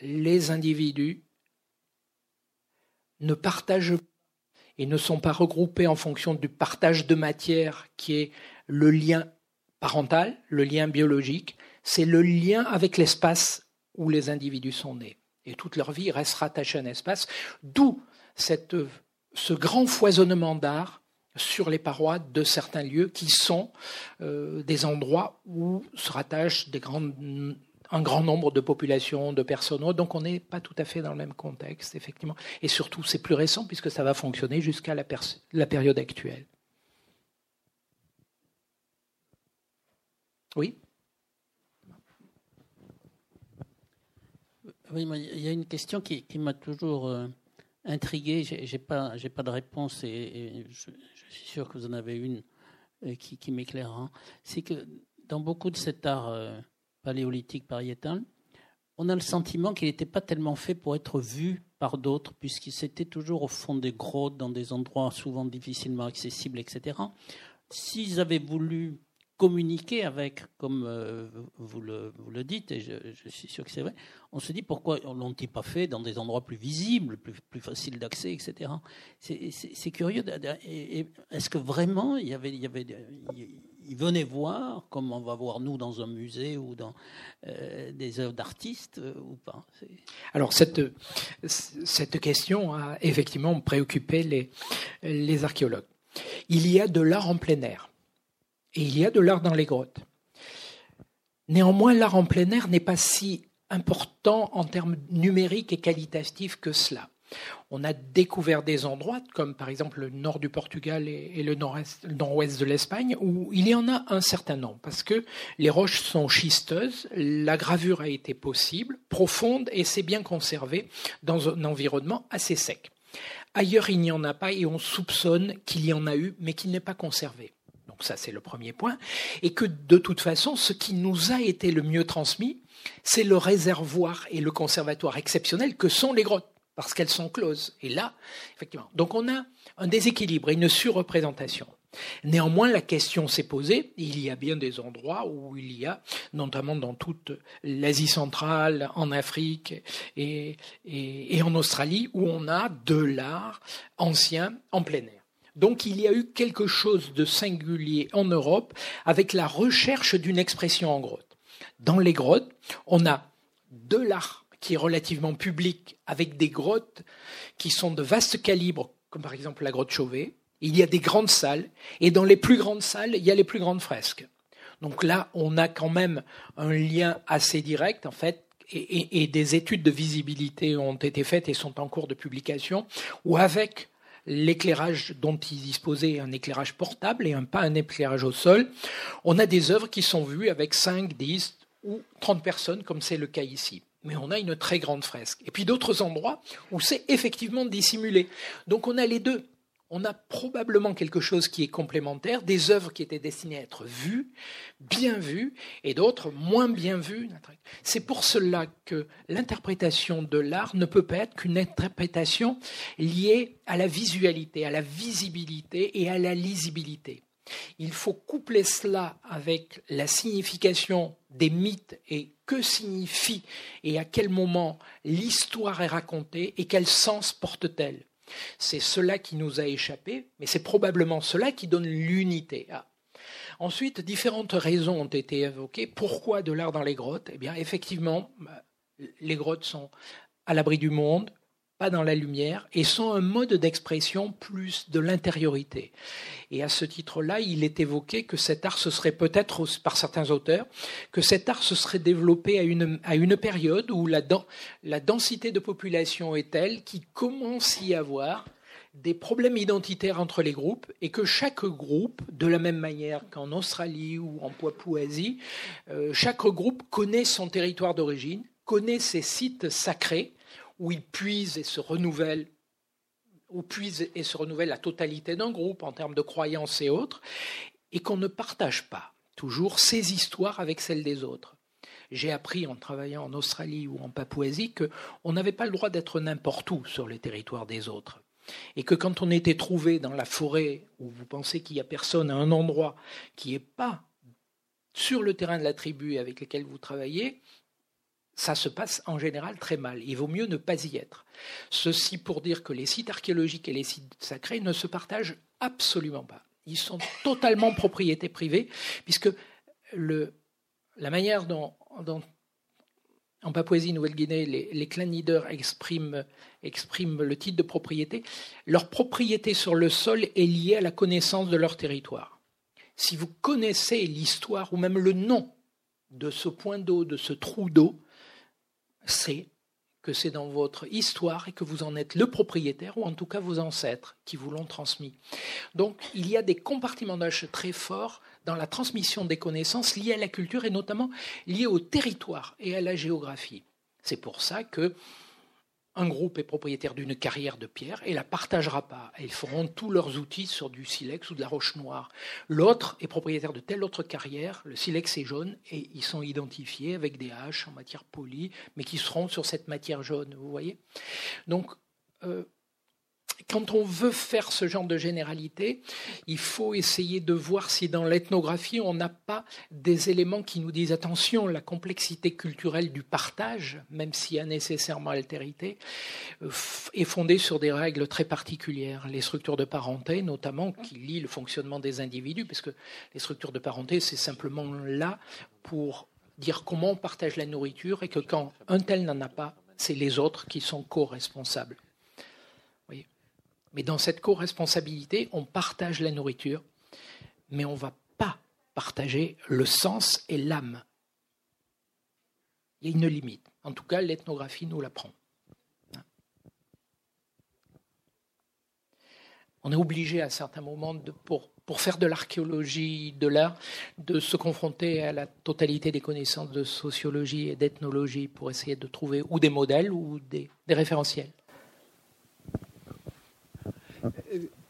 Les individus ne partagent et ne sont pas regroupés en fonction du partage de matière qui est le lien parental, le lien biologique, c'est le lien avec l'espace où les individus sont nés. Et toute leur vie, ils restent rattachés à un espace, d'où ce grand foisonnement d'art sur les parois de certains lieux qui sont euh, des endroits où se rattachent un grand nombre de populations, de personnes. Donc on n'est pas tout à fait dans le même contexte, effectivement. Et surtout, c'est plus récent puisque ça va fonctionner jusqu'à la période actuelle. Oui? Oui, il y a une question qui, m'a toujours euh, intrigué. Je n'ai pas, de réponse et, je, suis sûr que vous en avez une euh, qui, qui m'éclairera. C'est que dans beaucoup de cet art euh, paléolithique pariétal, on a le sentiment qu'il n'était pas tellement fait pour être vu par d'autres, puisqu'il s'était toujours au fond des grottes, dans des endroits souvent difficilement accessibles, etc. S'ils avaient voulu communiquer avec, comme euh, vous, le, dites, et je, suis sûr que c'est vrai, on se dit pourquoi on ne pas fait dans des endroits plus visibles, plus, plus faciles d'accès, etc. C'est curieux. Est-ce que vraiment il y avait, il y avait, il venait voir, comme on va voir nous dans un musée ou dans euh, des œuvres d'artistes euh, ou pas? Alors cette, cette question a effectivement préoccupé les, les archéologues. Il y a de l'art en plein air et il y a de l'art dans les grottes. Néanmoins, l'art en plein air n'est pas si important en termes numériques et qualitatifs que cela. On a découvert des endroits, comme par exemple le nord du Portugal et le nord-ouest de l'Espagne, où il y en a un certain nombre, parce que les roches sont schisteuses, la gravure a été possible, profonde, et c'est bien conservé dans un environnement assez sec. Ailleurs, il n'y en a pas, et on soupçonne qu'il y en a eu, mais qu'il n'est pas conservé ça c'est le premier point, et que de toute façon, ce qui nous a été le mieux transmis, c'est le réservoir et le conservatoire exceptionnel que sont les grottes, parce qu'elles sont closes. Et là, effectivement, donc on a un déséquilibre et une surreprésentation. Néanmoins, la question s'est posée. Il y a bien des endroits où il y a, notamment dans toute l'Asie centrale, en Afrique et, et en Australie, où on a de l'art ancien en plein air. Donc il y a eu quelque chose de singulier en Europe avec la recherche d'une expression en grotte. Dans les grottes, on a de l'art qui est relativement public avec des grottes qui sont de vaste calibre, comme par exemple la grotte Chauvet. Il y a des grandes salles et dans les plus grandes salles, il y a les plus grandes fresques. Donc là, on a quand même un lien assez direct en fait et, des études de visibilité ont été faites et sont en cours de publication, où avec l'éclairage dont ils disposaient, un éclairage portable et pas un éclairage au sol, on a des œuvres qui sont vues avec 5, 10 ou 30 personnes, comme c'est le cas ici. Mais on a une très grande fresque. Et puis d'autres endroits où c'est effectivement dissimulé. Donc on a les deux on a probablement quelque chose qui est complémentaire, des œuvres qui étaient destinées à être vues, bien vues, et d'autres moins bien vues. C'est pour cela que l'interprétation de l'art ne peut pas être qu'une interprétation liée à la visualité, à la visibilité et à la lisibilité. Il faut coupler cela avec la signification des mythes et que signifie et à quel moment l'histoire est racontée et quel sens porte-t-elle. C'est cela qui nous a échappé, mais c'est probablement cela qui donne l'unité. Ah. Ensuite, différentes raisons ont été évoquées. Pourquoi de l'art dans les grottes? Eh bien, effectivement, bah, les grottes sont à l'abri du monde, pas dans la lumière, et sont un mode d'expression plus de l'intériorité. Et à ce titre-là, il est évoqué que cet art se serait peut-être, par certains auteurs, que cet art se serait développé à une, période où la, la densité de population est telle qu'il commence à y avoir des problèmes identitaires entre les groupes et que chaque groupe, de la même manière qu'en Australie ou en Papouasie, euh, chaque groupe connaît son territoire d'origine, connaît ses sites sacrés où il puise et se renouvelle où puise et se renouvelle la totalité d'un groupe en termes de croyances et autres, et qu'on ne partage pas toujours ces histoires avec celles des autres. J'ai appris en travaillant en Australie ou en Papouasie qu'on n'avait pas le droit d'être n'importe où sur les territoires des autres. Et que quand on était trouvé dans la forêt où vous pensez qu'il n'y a personne à un endroit qui n'est pas sur le terrain de la tribu avec lequel vous travaillez, ça se passe en général très mal. Il vaut mieux ne pas y être. Ceci pour dire que les sites archéologiques et les sites sacrés ne se partagent absolument pas. Ils sont totalement propriété privée, puisque le, la manière dont, en Papouasie-Nouvelle-Guinée, les, les clan leaders expriment, expriment le titre de propriété. Leur propriété sur le sol est liée à la connaissance de leur territoire. Si vous connaissez l'histoire ou même le nom de ce point d'eau, de ce trou d'eau, c'est que c'est dans votre histoire et que vous en êtes le propriétaire, ou en tout cas vos ancêtres qui vous l'ont transmis. Donc il y a des compartimentages très forts dans la transmission des connaissances liées à la culture et notamment liées au territoire et à la géographie. C'est pour ça que un groupe est propriétaire d'une carrière de pierre et la partagera pas. Ils feront tous leurs outils sur du silex ou de la roche noire. L'autre est propriétaire de telle autre carrière, le silex est jaune et ils sont identifiés avec des haches en matière polie, mais qui seront sur cette matière jaune, vous voyez? Donc, euh, quand on veut faire ce genre de généralité, il faut essayer de voir si dans l'ethnographie, on n'a pas des éléments qui nous disent attention, la complexité culturelle du partage, même s'il y a nécessairement altérité, euh, est fondée sur des règles très particulières. Les structures de parenté, notamment, qui lient le fonctionnement des individus, parce que les structures de parenté, c'est simplement là pour dire comment on partage la nourriture et que quand un tel n'en a pas, c'est les autres qui sont co-responsables. Mais dans cette co-responsabilité, on partage la nourriture, mais on ne va pas partager le sens et l'âme. Il y a une limite. En tout cas, l'ethnographie nous l'apprend. On est obligé à certains moments, pour, faire de l'archéologie de l'art, de se confronter à la totalité des connaissances de sociologie et d'ethnologie pour essayer de trouver ou des modèles ou des référentiels. Euh,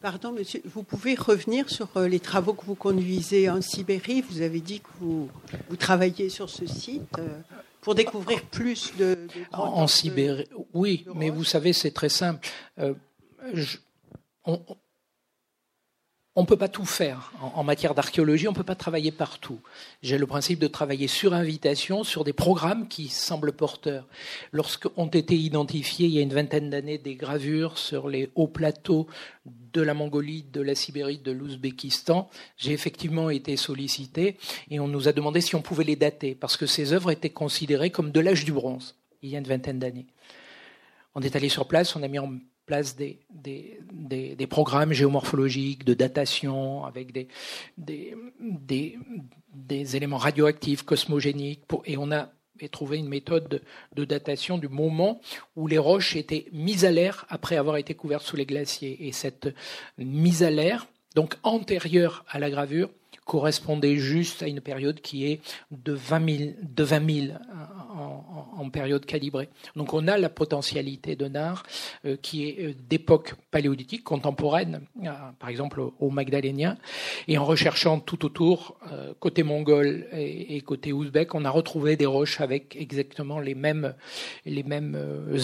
pardon, monsieur, vous pouvez revenir sur euh, les travaux que vous conduisez en Sibérie. Vous avez dit que vous, vous travaillez sur ce site euh, pour découvrir plus de. en, Sibérie, oui, mais vous savez, c'est très simple. on, on ne peut pas tout faire. En, matière d'archéologie, on ne peut pas travailler partout. J'ai le principe de travailler sur invitation, sur des programmes qui semblent porteurs. Lorsqu'ont été identifiés il y a une vingtaine d'années des gravures sur les hauts plateaux de la Mongolie, de la Sibérie, de l'Ouzbékistan, j'ai effectivement été sollicité et on nous a demandé si on pouvait les dater, parce que ces œuvres étaient considérées comme de l'âge du bronze, il y a une vingtaine d'années. On est allé sur place, on a mis en place des, des, des, programmes géomorphologiques, de datation, avec des, des, éléments radioactifs, cosmogéniques, et on a trouvé une méthode de, datation du moment où les roches étaient mises à l'air après avoir été couvertes sous les glaciers. Et cette mise à l'air, donc antérieure à la gravure, correspondait juste à une période qui est de 20 000, de 20 000 en, période calibrée. Donc on a la potentialité de Nard euh, qui est euh, d'époque paléolithique, contemporaine, euh, par exemple au Magdalénien. Et en recherchant tout autour, côté mongol et, côté ouzbek, on a retrouvé des roches avec exactement les mêmes, les mêmes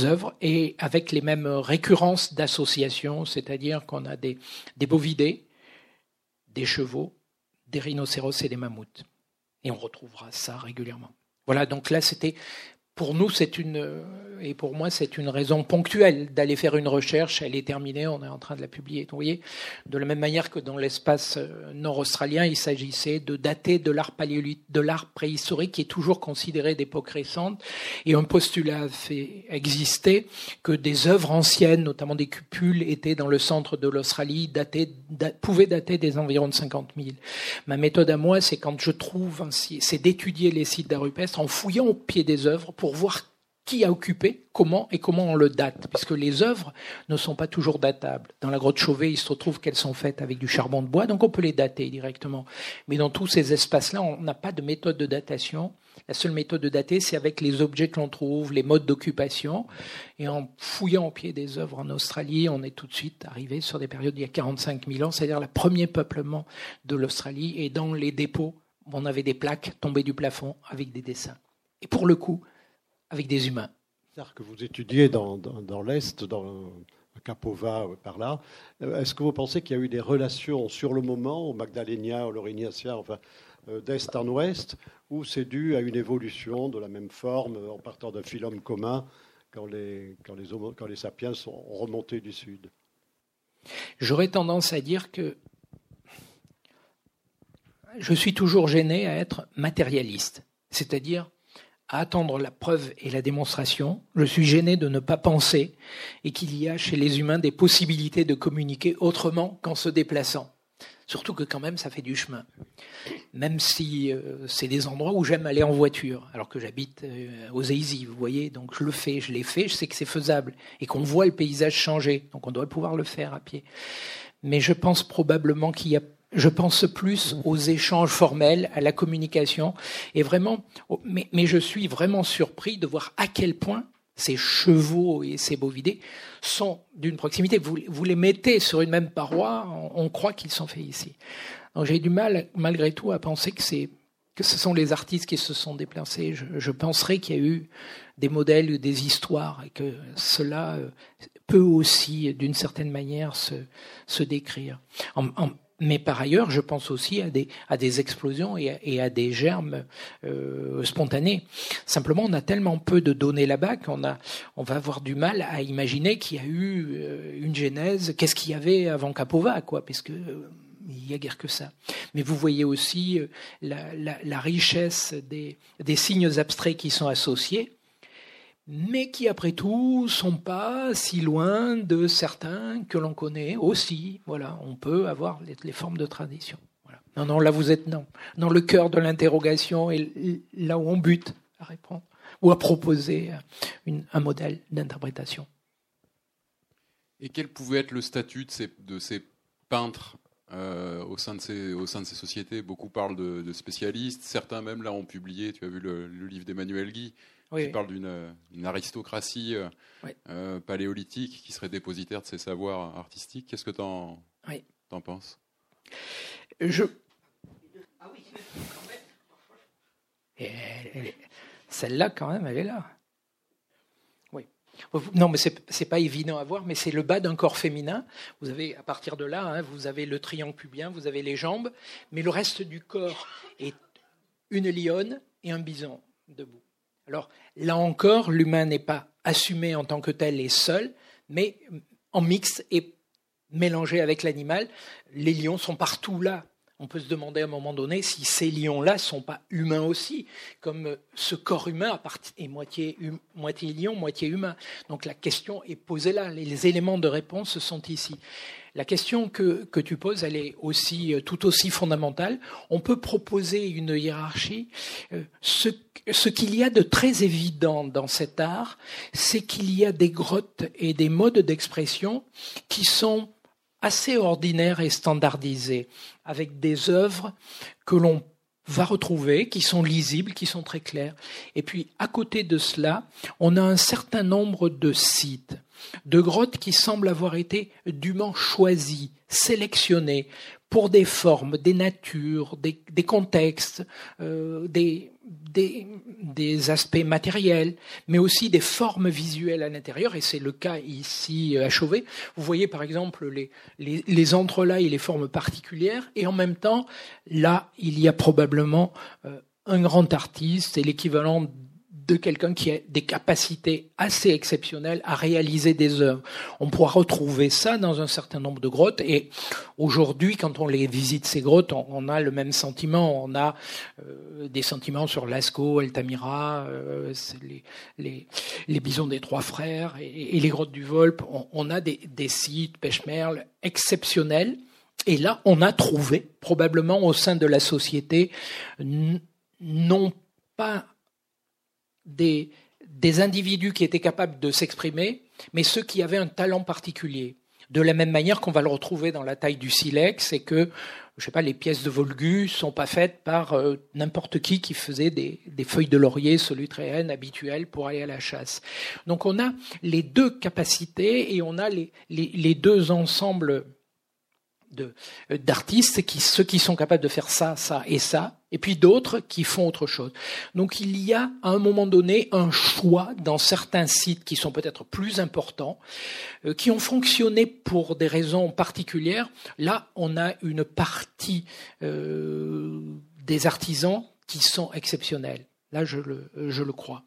œuvres et avec les mêmes récurrences d'associations, c'est-à-dire qu'on a des, des bovidés, des chevaux, des rhinocéros et des mammouths. Et on retrouvera ça régulièrement. Voilà, donc là, c'était pour nous, c'est une, et pour moi, c'est une raison ponctuelle d'aller faire une recherche. Elle est terminée, on est en train de la publier. vous voyez, de la même manière que dans l'espace euh, nord-australien, il s'agissait de dater de l'art paléolithique, de l'art préhistorique qui est toujours considéré d'époque récente. Et un postulat fait exister que des œuvres anciennes, notamment des cupules, étaient dans le centre de l'Australie, pouvaient dater des environs de 50 000. Ma méthode à moi, c'est quand je trouve, c'est d'étudier les sites d'art en fouillant au pied des œuvres pour voir qui a occupé, comment et comment on le date, puisque les œuvres ne sont pas toujours datables. Dans la grotte Chauvet, il se trouve qu'elles sont faites avec du charbon de bois, donc on peut les dater directement. Mais dans tous ces espaces-là, on n'a pas de méthode de datation. La seule méthode de dater, c'est avec les objets que l'on trouve, les modes d'occupation. Et en fouillant au pied des œuvres en Australie, on est tout de suite arrivé sur des périodes d'il y a 45 000 ans, c'est-à-dire le premier peuplement de l'Australie. Et dans les dépôts, on avait des plaques tombées du plafond avec des dessins. Et pour le coup, avec des humains. C'est-à-dire que vous étudiez dans, dans, l'Est, dans Capova, par là. Euh, est-ce que vous pensez qu'il y a eu des relations sur le moment, au Magdalénien, au Lauriniacien, enfin, euh, d'Est en Ouest, ou c'est dû à une évolution de la même forme en partant d'un phylum commun quand les, quand les, quand les sapiens sont remontés du Sud? J'aurais tendance à dire que je suis toujours gêné à être matérialiste, c'est-à-dire à attendre la preuve et la démonstration. Je suis gêné de ne pas penser et qu'il y a chez les humains des possibilités de communiquer autrement qu'en se déplaçant. Surtout que quand même, ça fait du chemin. Même si euh, c'est des endroits où j'aime aller en voiture, alors que j'habite euh, aux Easy, vous voyez. Donc je le fais, je l'ai fait, je sais que c'est faisable et qu'on voit le paysage changer. Donc on doit pouvoir le faire à pied. Mais je pense probablement qu'il y a je pense plus aux échanges formels, à la communication, et vraiment, mais, mais je suis vraiment surpris de voir à quel point ces chevaux et ces bovidés sont d'une proximité. Vous, les mettez sur une même paroi, on, croit qu'ils sont faits ici. J'ai du mal, malgré tout, à penser que c'est que ce sont les artistes qui se sont déplacés. Je, je penserais qu'il y a eu des modèles ou des histoires et que cela euh, peut aussi, d'une certaine manière, se, se décrire. Mais par ailleurs, je pense aussi à des, explosions et à, des germes euh, spontanés. Simplement, on a tellement peu de données là-bas qu'on a, va avoir du mal à imaginer qu'il y a eu euh, une genèse. Qu'est-ce qu'il y avait avant Capova, quoi Parce que euh, il y a guère que ça. Mais vous voyez aussi la, richesse des signes abstraits qui sont associés mais qui après tout sont pas si loin de certains que l'on connaît aussi. Voilà, on peut avoir les, formes de tradition. Non, non, là vous êtes non, dans le cœur de l'interrogation et là où on bute à répondre ou à proposer un modèle d'interprétation. Et quel pouvait être le statut de ces, peintres euh, au, sein de ces, au sein de ces sociétés? Beaucoup parlent de, spécialistes, certains même là ont publié, tu as vu le livre d'Emmanuel Guy, oui, qui parle d'une aristocratie euh, oui. euh, paléolithique qui serait dépositaire de ses savoirs artistiques. Qu'est-ce que tu en, oui. en, penses? Je. Celle-là, quand même, elle est là. Oui. Non, mais c'est pas évident à voir, mais c'est le bas d'un corps féminin. Vous avez, à partir de là, hein, vous avez le triangle pubien, vous avez les jambes, mais le reste du corps est une lionne et un bison debout. Alors là encore, l'humain n'est pas assumé en tant que tel et seul, mais en mix et mélangé avec l'animal. Les lions sont partout là. On peut se demander à un moment donné si ces lions-là sont pas humains aussi, comme ce corps humain est hum, moitié lion, moitié humain. Donc la question est posée là. Les éléments de réponse sont ici. La question que, tu poses, elle est aussi tout aussi fondamentale. On peut proposer une hiérarchie. Ce, ce qu'il y a de très évident dans cet art, c'est qu'il y a des grottes et des modes d'expression qui sont assez ordinaires et standardisés, avec des œuvres que l'on va retrouver, qui sont lisibles, qui sont très claires. Et puis, à côté de cela, on a un certain nombre de sites de grottes qui semblent avoir été dûment choisies, sélectionnées pour des formes, des natures, des, des contextes, euh, des, des, des, aspects matériels, mais aussi des formes visuelles à l'intérieur, et c'est le cas ici à Chauvet. Vous voyez par exemple les, les, les entrelacs et les formes particulières, et en même temps, là, il y a probablement euh, un grand artiste, c'est l'équivalent de quelqu'un qui a des capacités assez exceptionnelles à réaliser des œuvres. On pourra retrouver ça dans un certain nombre de grottes et aujourd'hui, quand on les visite ces grottes, on, a le même sentiment. On a euh, des sentiments sur Lascaux, Altamira, euh, les, les, bisons des trois frères et, les grottes du Volpe. On, on a des, des sites pêche-merle exceptionnels. Et là, on a trouvé, probablement au sein de la société, non pas des, des individus qui étaient capables de s'exprimer, mais ceux qui avaient un talent particulier. De la même manière qu'on va le retrouver dans la taille du silex, c'est que, je sais pas, les pièces de Volgu sont pas faites par euh, n'importe qui qui faisait des, des, feuilles de laurier solutréennes habituelles pour aller à la chasse. Donc on a les deux capacités et on a les, les, les deux ensembles d'artistes, qui, ceux qui sont capables de faire ça, ça et ça, et puis d'autres qui font autre chose. Donc il y a à un moment donné un choix dans certains sites qui sont peut-être plus importants, euh, qui ont fonctionné pour des raisons particulières. Là, on a une partie euh, des artisans qui sont exceptionnels. Là, je le, je le crois.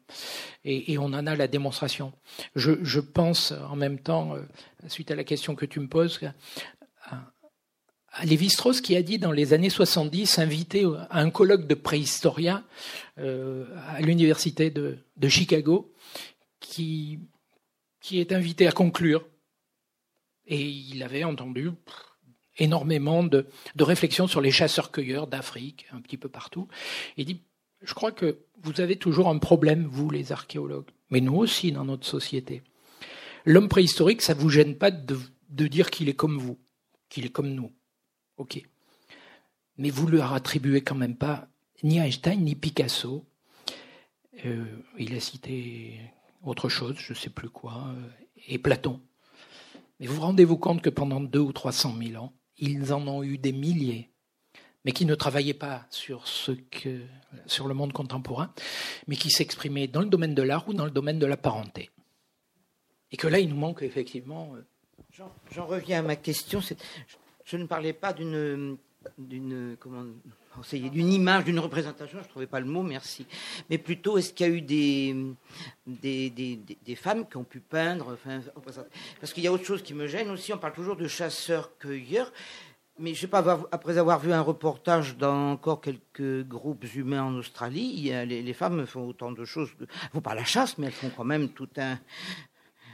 Et, et, on en a la démonstration. Je, je pense en même temps, euh, suite à la question que tu me poses, Lévi-Strauss qui a dit dans les années 70, invité à un colloque de préhistoriens euh, à l'université de, Chicago, qui, est invité à conclure. Et il avait entendu énormément de, réflexions sur les chasseurs-cueilleurs d'Afrique, un petit peu partout. Il dit, je crois que vous avez toujours un problème, vous les archéologues, mais nous aussi dans notre société. L'homme préhistorique, ça ne vous gêne pas de dire qu'il est comme vous, qu'il est comme nous. Ok. Mais vous lui attribuez quand même pas ni Einstein ni Picasso. Euh, il a cité autre chose, je ne sais plus quoi, euh, et Platon. Mais vous rendez-vous compte que pendant deux ou trois cent mille ans, ils en ont eu des milliers, mais qui ne travaillaient pas sur ce que, sur le monde contemporain, mais qui s'exprimaient dans le domaine de l'art ou dans le domaine de la parenté. Et que là, il nous manque effectivement. Euh, j'en reviens à ma question je ne parlais pas d'une d'une comment d'une image, d'une représentation, je ne trouvais pas le mot, merci. Mais plutôt, est-ce qu'il y a eu des, des, des, des, femmes qui ont pu peindre Parce qu'il y a autre chose qui me gêne aussi, on parle toujours de chasseurs-cueilleurs, mais je sais pas, après avoir vu un reportage dans encore quelques groupes humains en Australie, les, femmes font autant de choses, elles ne font pas la chasse, mais elles font quand même tout un...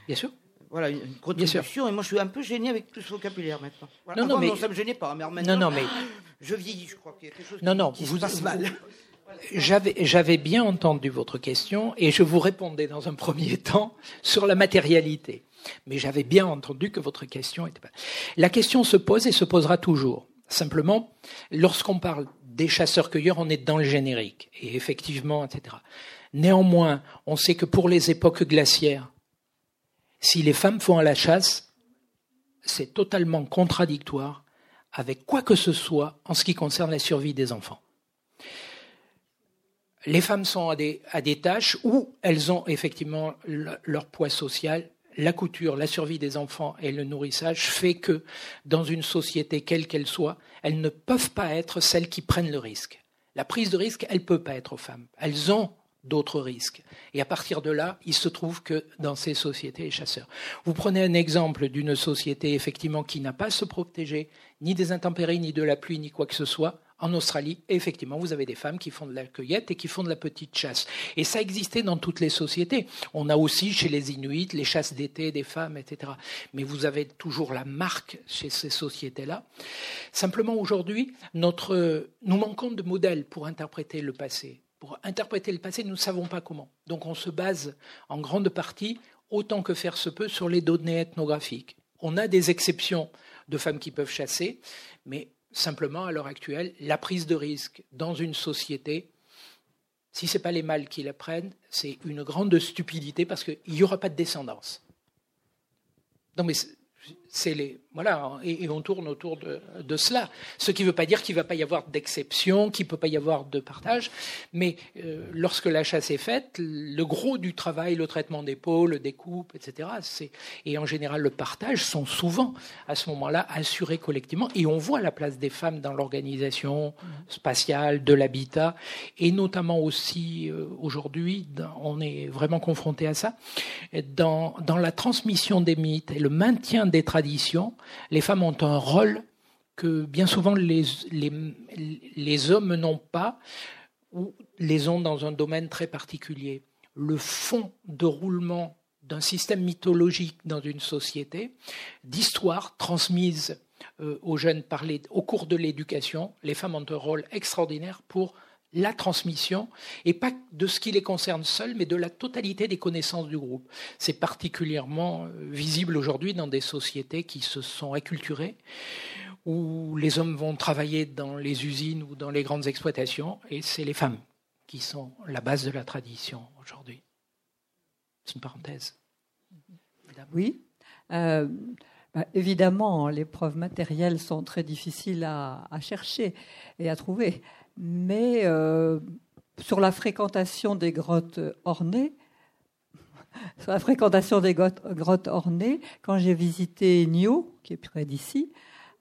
Bien sûr voilà, une contribution. Et moi, je suis un peu gêné avec tout ce vocabulaire maintenant. Non, non, mais... non, ça me gênait pas. Mais maintenant, non, non, mais... je vieillis, je crois qu'il y a quelque chose non, non, qui vous, se passe mal. J'avais bien entendu votre question et je vous répondais dans un premier temps sur la matérialité. Mais j'avais bien entendu que votre question était pas. La question se pose et se posera toujours. Simplement, lorsqu'on parle des chasseurs-cueilleurs, on est dans le générique. Et effectivement, etc. Néanmoins, on sait que pour les époques glaciaires, si les femmes font à la chasse, c'est totalement contradictoire avec quoi que ce soit en ce qui concerne la survie des enfants. Les femmes sont à des, tâches où elles ont effectivement leur poids social. La couture, la survie des enfants et le nourrissage fait que dans une société quelle qu'elle soit, elles ne peuvent pas être celles qui prennent le risque. La prise de risque, elle ne peut pas être aux femmes. Elles ont d'autres risques. Et à partir de là, il se trouve que dans ces sociétés, les chasseurs. Vous prenez un exemple d'une société effectivement qui n'a pas à se protéger ni des intempéries, ni de la pluie, ni quoi que ce soit. En Australie, effectivement, vous avez des femmes qui font de la cueillette et qui font de la petite chasse. Et ça existait dans toutes les sociétés. On a aussi chez les Inuits les chasses d'été des femmes, etc. Mais vous avez toujours la marque chez ces sociétés-là. Simplement, aujourd'hui, notre, nous manquons de modèles pour interpréter le passé pour interpréter le passé, nous ne savons pas comment. Donc on se base en grande partie, autant que faire se peut, sur les données ethnographiques. On a des exceptions de femmes qui peuvent chasser, mais simplement, à l'heure actuelle, la prise de risque dans une société, si ce n'est pas les mâles qui la prennent, c'est une grande stupidité parce qu'il n'y aura pas de descendance. Non, mais les voilà et, on tourne autour de, cela. Ce qui ne veut pas dire qu'il ne va pas y avoir d'exception, qu'il ne peut pas y avoir de partage, mais euh, lorsque la chasse est faite, le gros du travail, le traitement des peaux, le découpe, etc. et en général le partage sont souvent à ce moment-là assurés collectivement et on voit la place des femmes dans l'organisation spatiale de l'habitat et notamment aussi euh, aujourd'hui on est vraiment confronté à ça dans dans la transmission des mythes et le maintien des traditions les femmes ont un rôle que bien souvent les, les, hommes n'ont pas ou les ont dans un domaine très particulier. Le fond de roulement d'un système mythologique dans une société, d'histoire transmise euh, aux jeunes par au cours de l'éducation, les femmes ont un rôle extraordinaire pour la transmission, et pas de ce qui les concerne seuls, mais de la totalité des connaissances du groupe. C'est particulièrement euh, visible aujourd'hui dans des sociétés qui se sont acculturées, où les hommes vont travailler dans les usines ou dans les grandes exploitations, et c'est les femmes qui sont la base de la tradition aujourd'hui. C'est une parenthèse. Oui. Euh, bah, évidemment, les preuves matérielles sont très difficiles à chercher et à trouver mais euh, sur la fréquentation des grottes ornées, sur la fréquentation des grottes, ornées, quand j'ai visité Nio, qui est près d'ici,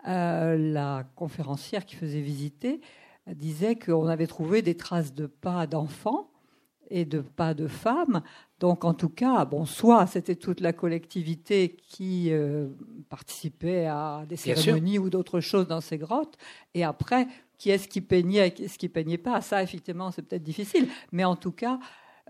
euh, la conférencière qui faisait visiter disait qu'on avait trouvé des traces de pas d'enfants et de pas de femmes. Donc en tout cas, bon, soit c'était toute la collectivité qui euh, participait à des cérémonies ou d'autres choses dans ces grottes, et après, qui est-ce qui peignait et qui est-ce qui peignait pas Ça, effectivement, c'est peut-être difficile, mais en tout cas,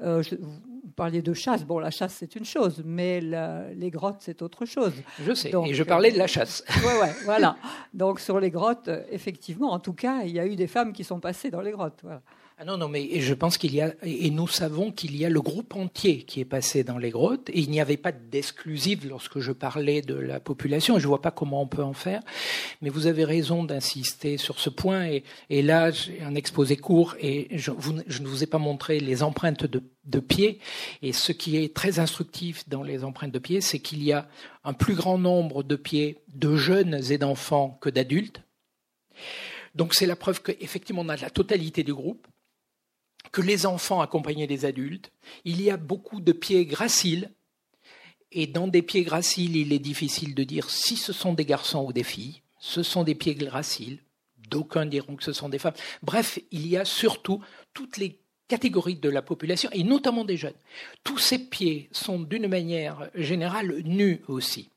euh, vous parliez de chasse. Bon, la chasse, c'est une chose, mais les grottes, c'est autre chose. Je sais, et je parlais de la chasse. Oui, ouais, voilà. Donc, sur les grottes, effectivement, en tout cas, il y a eu des femmes qui sont passées dans les grottes. Voilà. Ah non, non, mais je pense qu'il y a, et nous savons qu'il y a le groupe entier qui est passé dans les grottes, et il n'y avait pas d'exclusive lorsque je parlais de la population, je ne vois pas comment on peut en faire, mais vous avez raison d'insister sur ce point, et, là, j'ai un exposé court, et je, ne vous ai pas montré les empreintes de, de pieds, et ce qui est très instructif dans les empreintes de pieds, c'est qu'il y a un plus grand nombre de pieds de jeunes et d'enfants que d'adultes. Donc c'est la preuve qu'effectivement on a la totalité du groupe que les enfants accompagnaient les adultes. Il y a beaucoup de pieds graciles. Et dans des pieds graciles, il est difficile de dire si ce sont des garçons ou des filles. Ce sont des pieds graciles. D'aucuns diront que ce sont des femmes. Bref, il y a surtout toutes les catégories de la population, et notamment des jeunes. Tous ces pieds sont d'une manière générale nus aussi.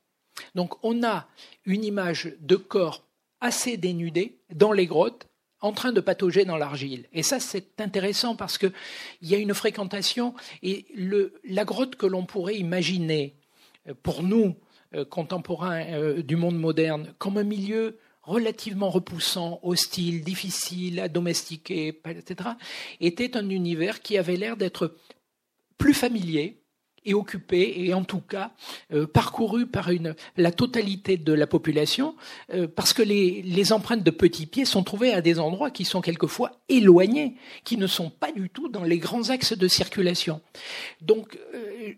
Donc on a une image de corps assez dénudé dans les grottes en train de patauger dans l'argile. Et ça, c'est intéressant parce qu'il y a une fréquentation et la grotte que l'on pourrait imaginer euh, pour nous, euh, contemporains euh, du monde moderne, comme un milieu relativement repoussant, hostile, difficile à domestiquer, etc., était un univers qui avait l'air d'être plus familier, et occupé et en tout cas euh, parcouru par une, la totalité de la population euh, parce que les, empreintes de petits pieds sont trouvées à des endroits qui sont quelquefois éloignés, qui ne sont pas du tout dans les grands axes de circulation. Donc euh,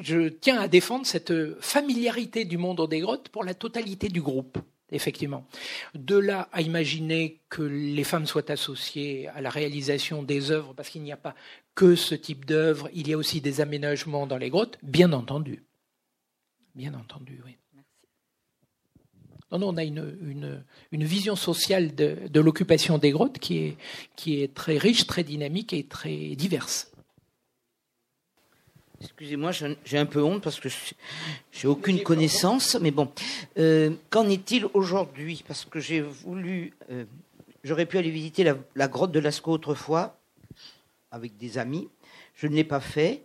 je tiens à défendre cette familiarité du monde des grottes pour la totalité du groupe effectivement. De là à imaginer que les femmes soient associées à la réalisation des œuvres, parce qu'il n'y a pas que ce type d'œuvre, il y a aussi des aménagements dans les grottes, bien entendu. Bien entendu, oui. Non, non, on a une, une, vision sociale de, de l'occupation des grottes qui est, qui est très riche, très dynamique et très diverse. Excusez-moi, j'ai un peu honte parce que j'ai aucune connaissance, mais bon. Euh, qu'en est-il aujourd'hui? Parce que j'ai voulu. Euh, j'aurais pu aller visiter la, la grotte de Lascaux autrefois, avec des amis. Je ne l'ai pas fait.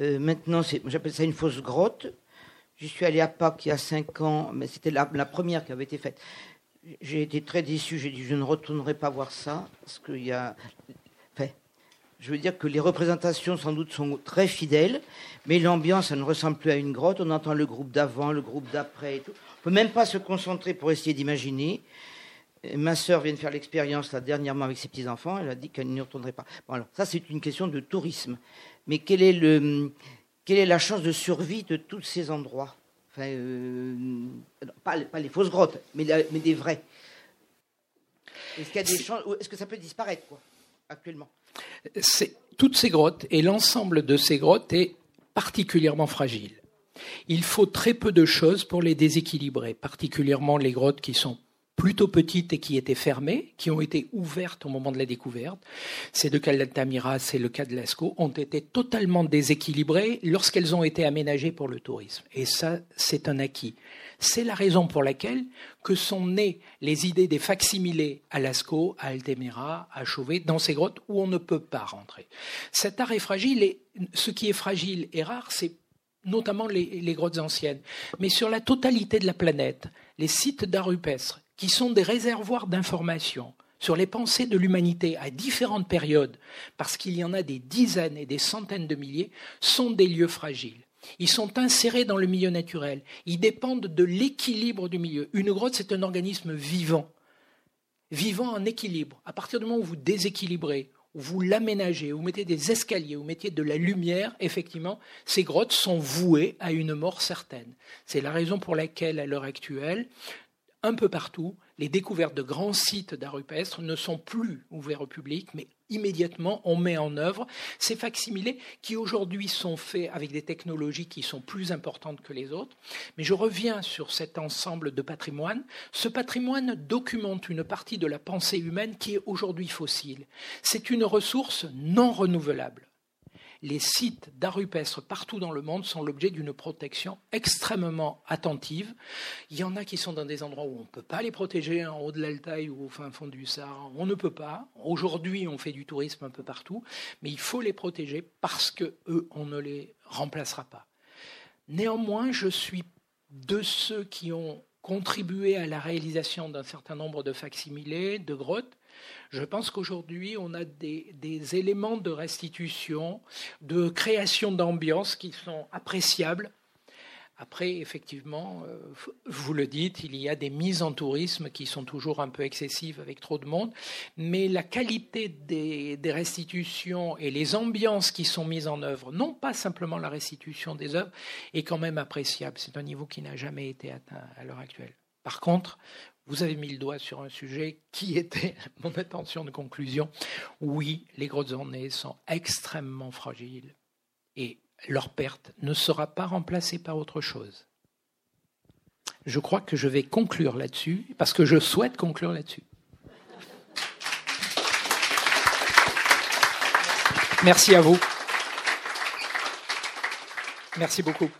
Euh, maintenant, j'appelle ça une fausse grotte. J'y suis allé à Pâques il y a cinq ans, mais c'était la, première qui avait été faite. J'ai été très déçu. J'ai dit je ne retournerai pas voir ça parce qu'il y a. Enfin, je veux dire que les représentations sans doute sont très fidèles, mais l'ambiance, ça ne ressemble plus à une grotte. On entend le groupe d'avant, le groupe d'après et tout. On peut même pas se concentrer pour essayer d'imaginer. Ma sœur vient de faire l'expérience là dernièrement avec ses petits enfants. Elle a dit qu'elle n'y retournerait pas. Bon, alors ça c'est une question de tourisme. Mais quelle est le, quelle est la chance de survie de tous ces endroits? Enfin, euh, pas, les fausses grottes, mais, mais des vrais. Est-ce qu'il y a des chances Est-ce que ça peut disparaître quoi actuellement? Toutes ces grottes et l'ensemble de ces grottes est particulièrement fragile. Il faut très peu de choses pour les déséquilibrer, particulièrement les grottes qui sont plutôt petites et qui étaient fermées, qui ont été ouvertes au moment de la découverte. Ces deux cas d'Altamira, c'est le cas de Lascaux, ont été totalement déséquilibrées lorsqu'elles ont été aménagées pour le tourisme. Et ça, c'est un acquis. C'est la raison pour laquelle que sont nées les idées des facsimilés à Lascaux, à Altamira, à Chauvet, dans ces grottes où on ne peut pas rentrer. Cet art est fragile et ce qui est fragile et rare, c'est notamment les, les, grottes anciennes. Mais sur la totalité de la planète, les sites d'art rupestre qui sont des réservoirs d'informations sur les pensées de l'humanité à différentes périodes, parce qu'il y en a des dizaines et des centaines de milliers, sont des lieux fragiles. Ils sont insérés dans le milieu naturel. Ils dépendent de l'équilibre du milieu. Une grotte, c'est un organisme vivant, vivant en équilibre. À partir du moment où vous déséquilibrez, où vous l'aménagez, où vous mettez des escaliers, où vous mettez de la lumière, effectivement, ces grottes sont vouées à une mort certaine. C'est la raison pour laquelle, à l'heure actuelle, un peu partout, les découvertes de grands sites d'art rupestre ne sont plus ouverts au public, mais immédiatement on met en œuvre ces facsimilés qui aujourd'hui sont faits avec des technologies qui sont plus importantes que les autres. Mais je reviens sur cet ensemble de patrimoine. Ce patrimoine documente une partie de la pensée humaine qui est aujourd'hui fossile. C'est une ressource non renouvelable. Les sites d'art rupestre partout dans le monde sont l'objet d'une protection extrêmement attentive. Il y en a qui sont dans des endroits où on ne peut pas les protéger, en haut de l'Altaï ou au fin fond du Sahara. On ne peut pas. Aujourd'hui, on fait du tourisme un peu partout, mais il faut les protéger parce que eux, on ne les remplacera pas. Néanmoins, je suis de ceux qui ont contribué à la réalisation d'un certain nombre de facsimilés, de grottes, je pense qu'aujourd'hui, on a des, éléments de restitution, de création d'ambiance qui sont appréciables. Après, effectivement, euh, vous le dites, il y a des mises en tourisme qui sont toujours un peu excessives avec trop de monde, mais la qualité des, des restitutions et les ambiances qui sont mises en œuvre, non pas simplement la restitution des œuvres, est quand même appréciable. C'est un niveau qui n'a jamais été atteint à l'heure actuelle. Par contre, vous avez mis le doigt sur un sujet qui était mon attention de conclusion. Oui, les grottes ornées sont extrêmement fragiles et leur perte ne sera pas remplacée par autre chose. Je crois que je vais conclure là-dessus, parce que je souhaite conclure là-dessus. Merci à vous. Merci beaucoup.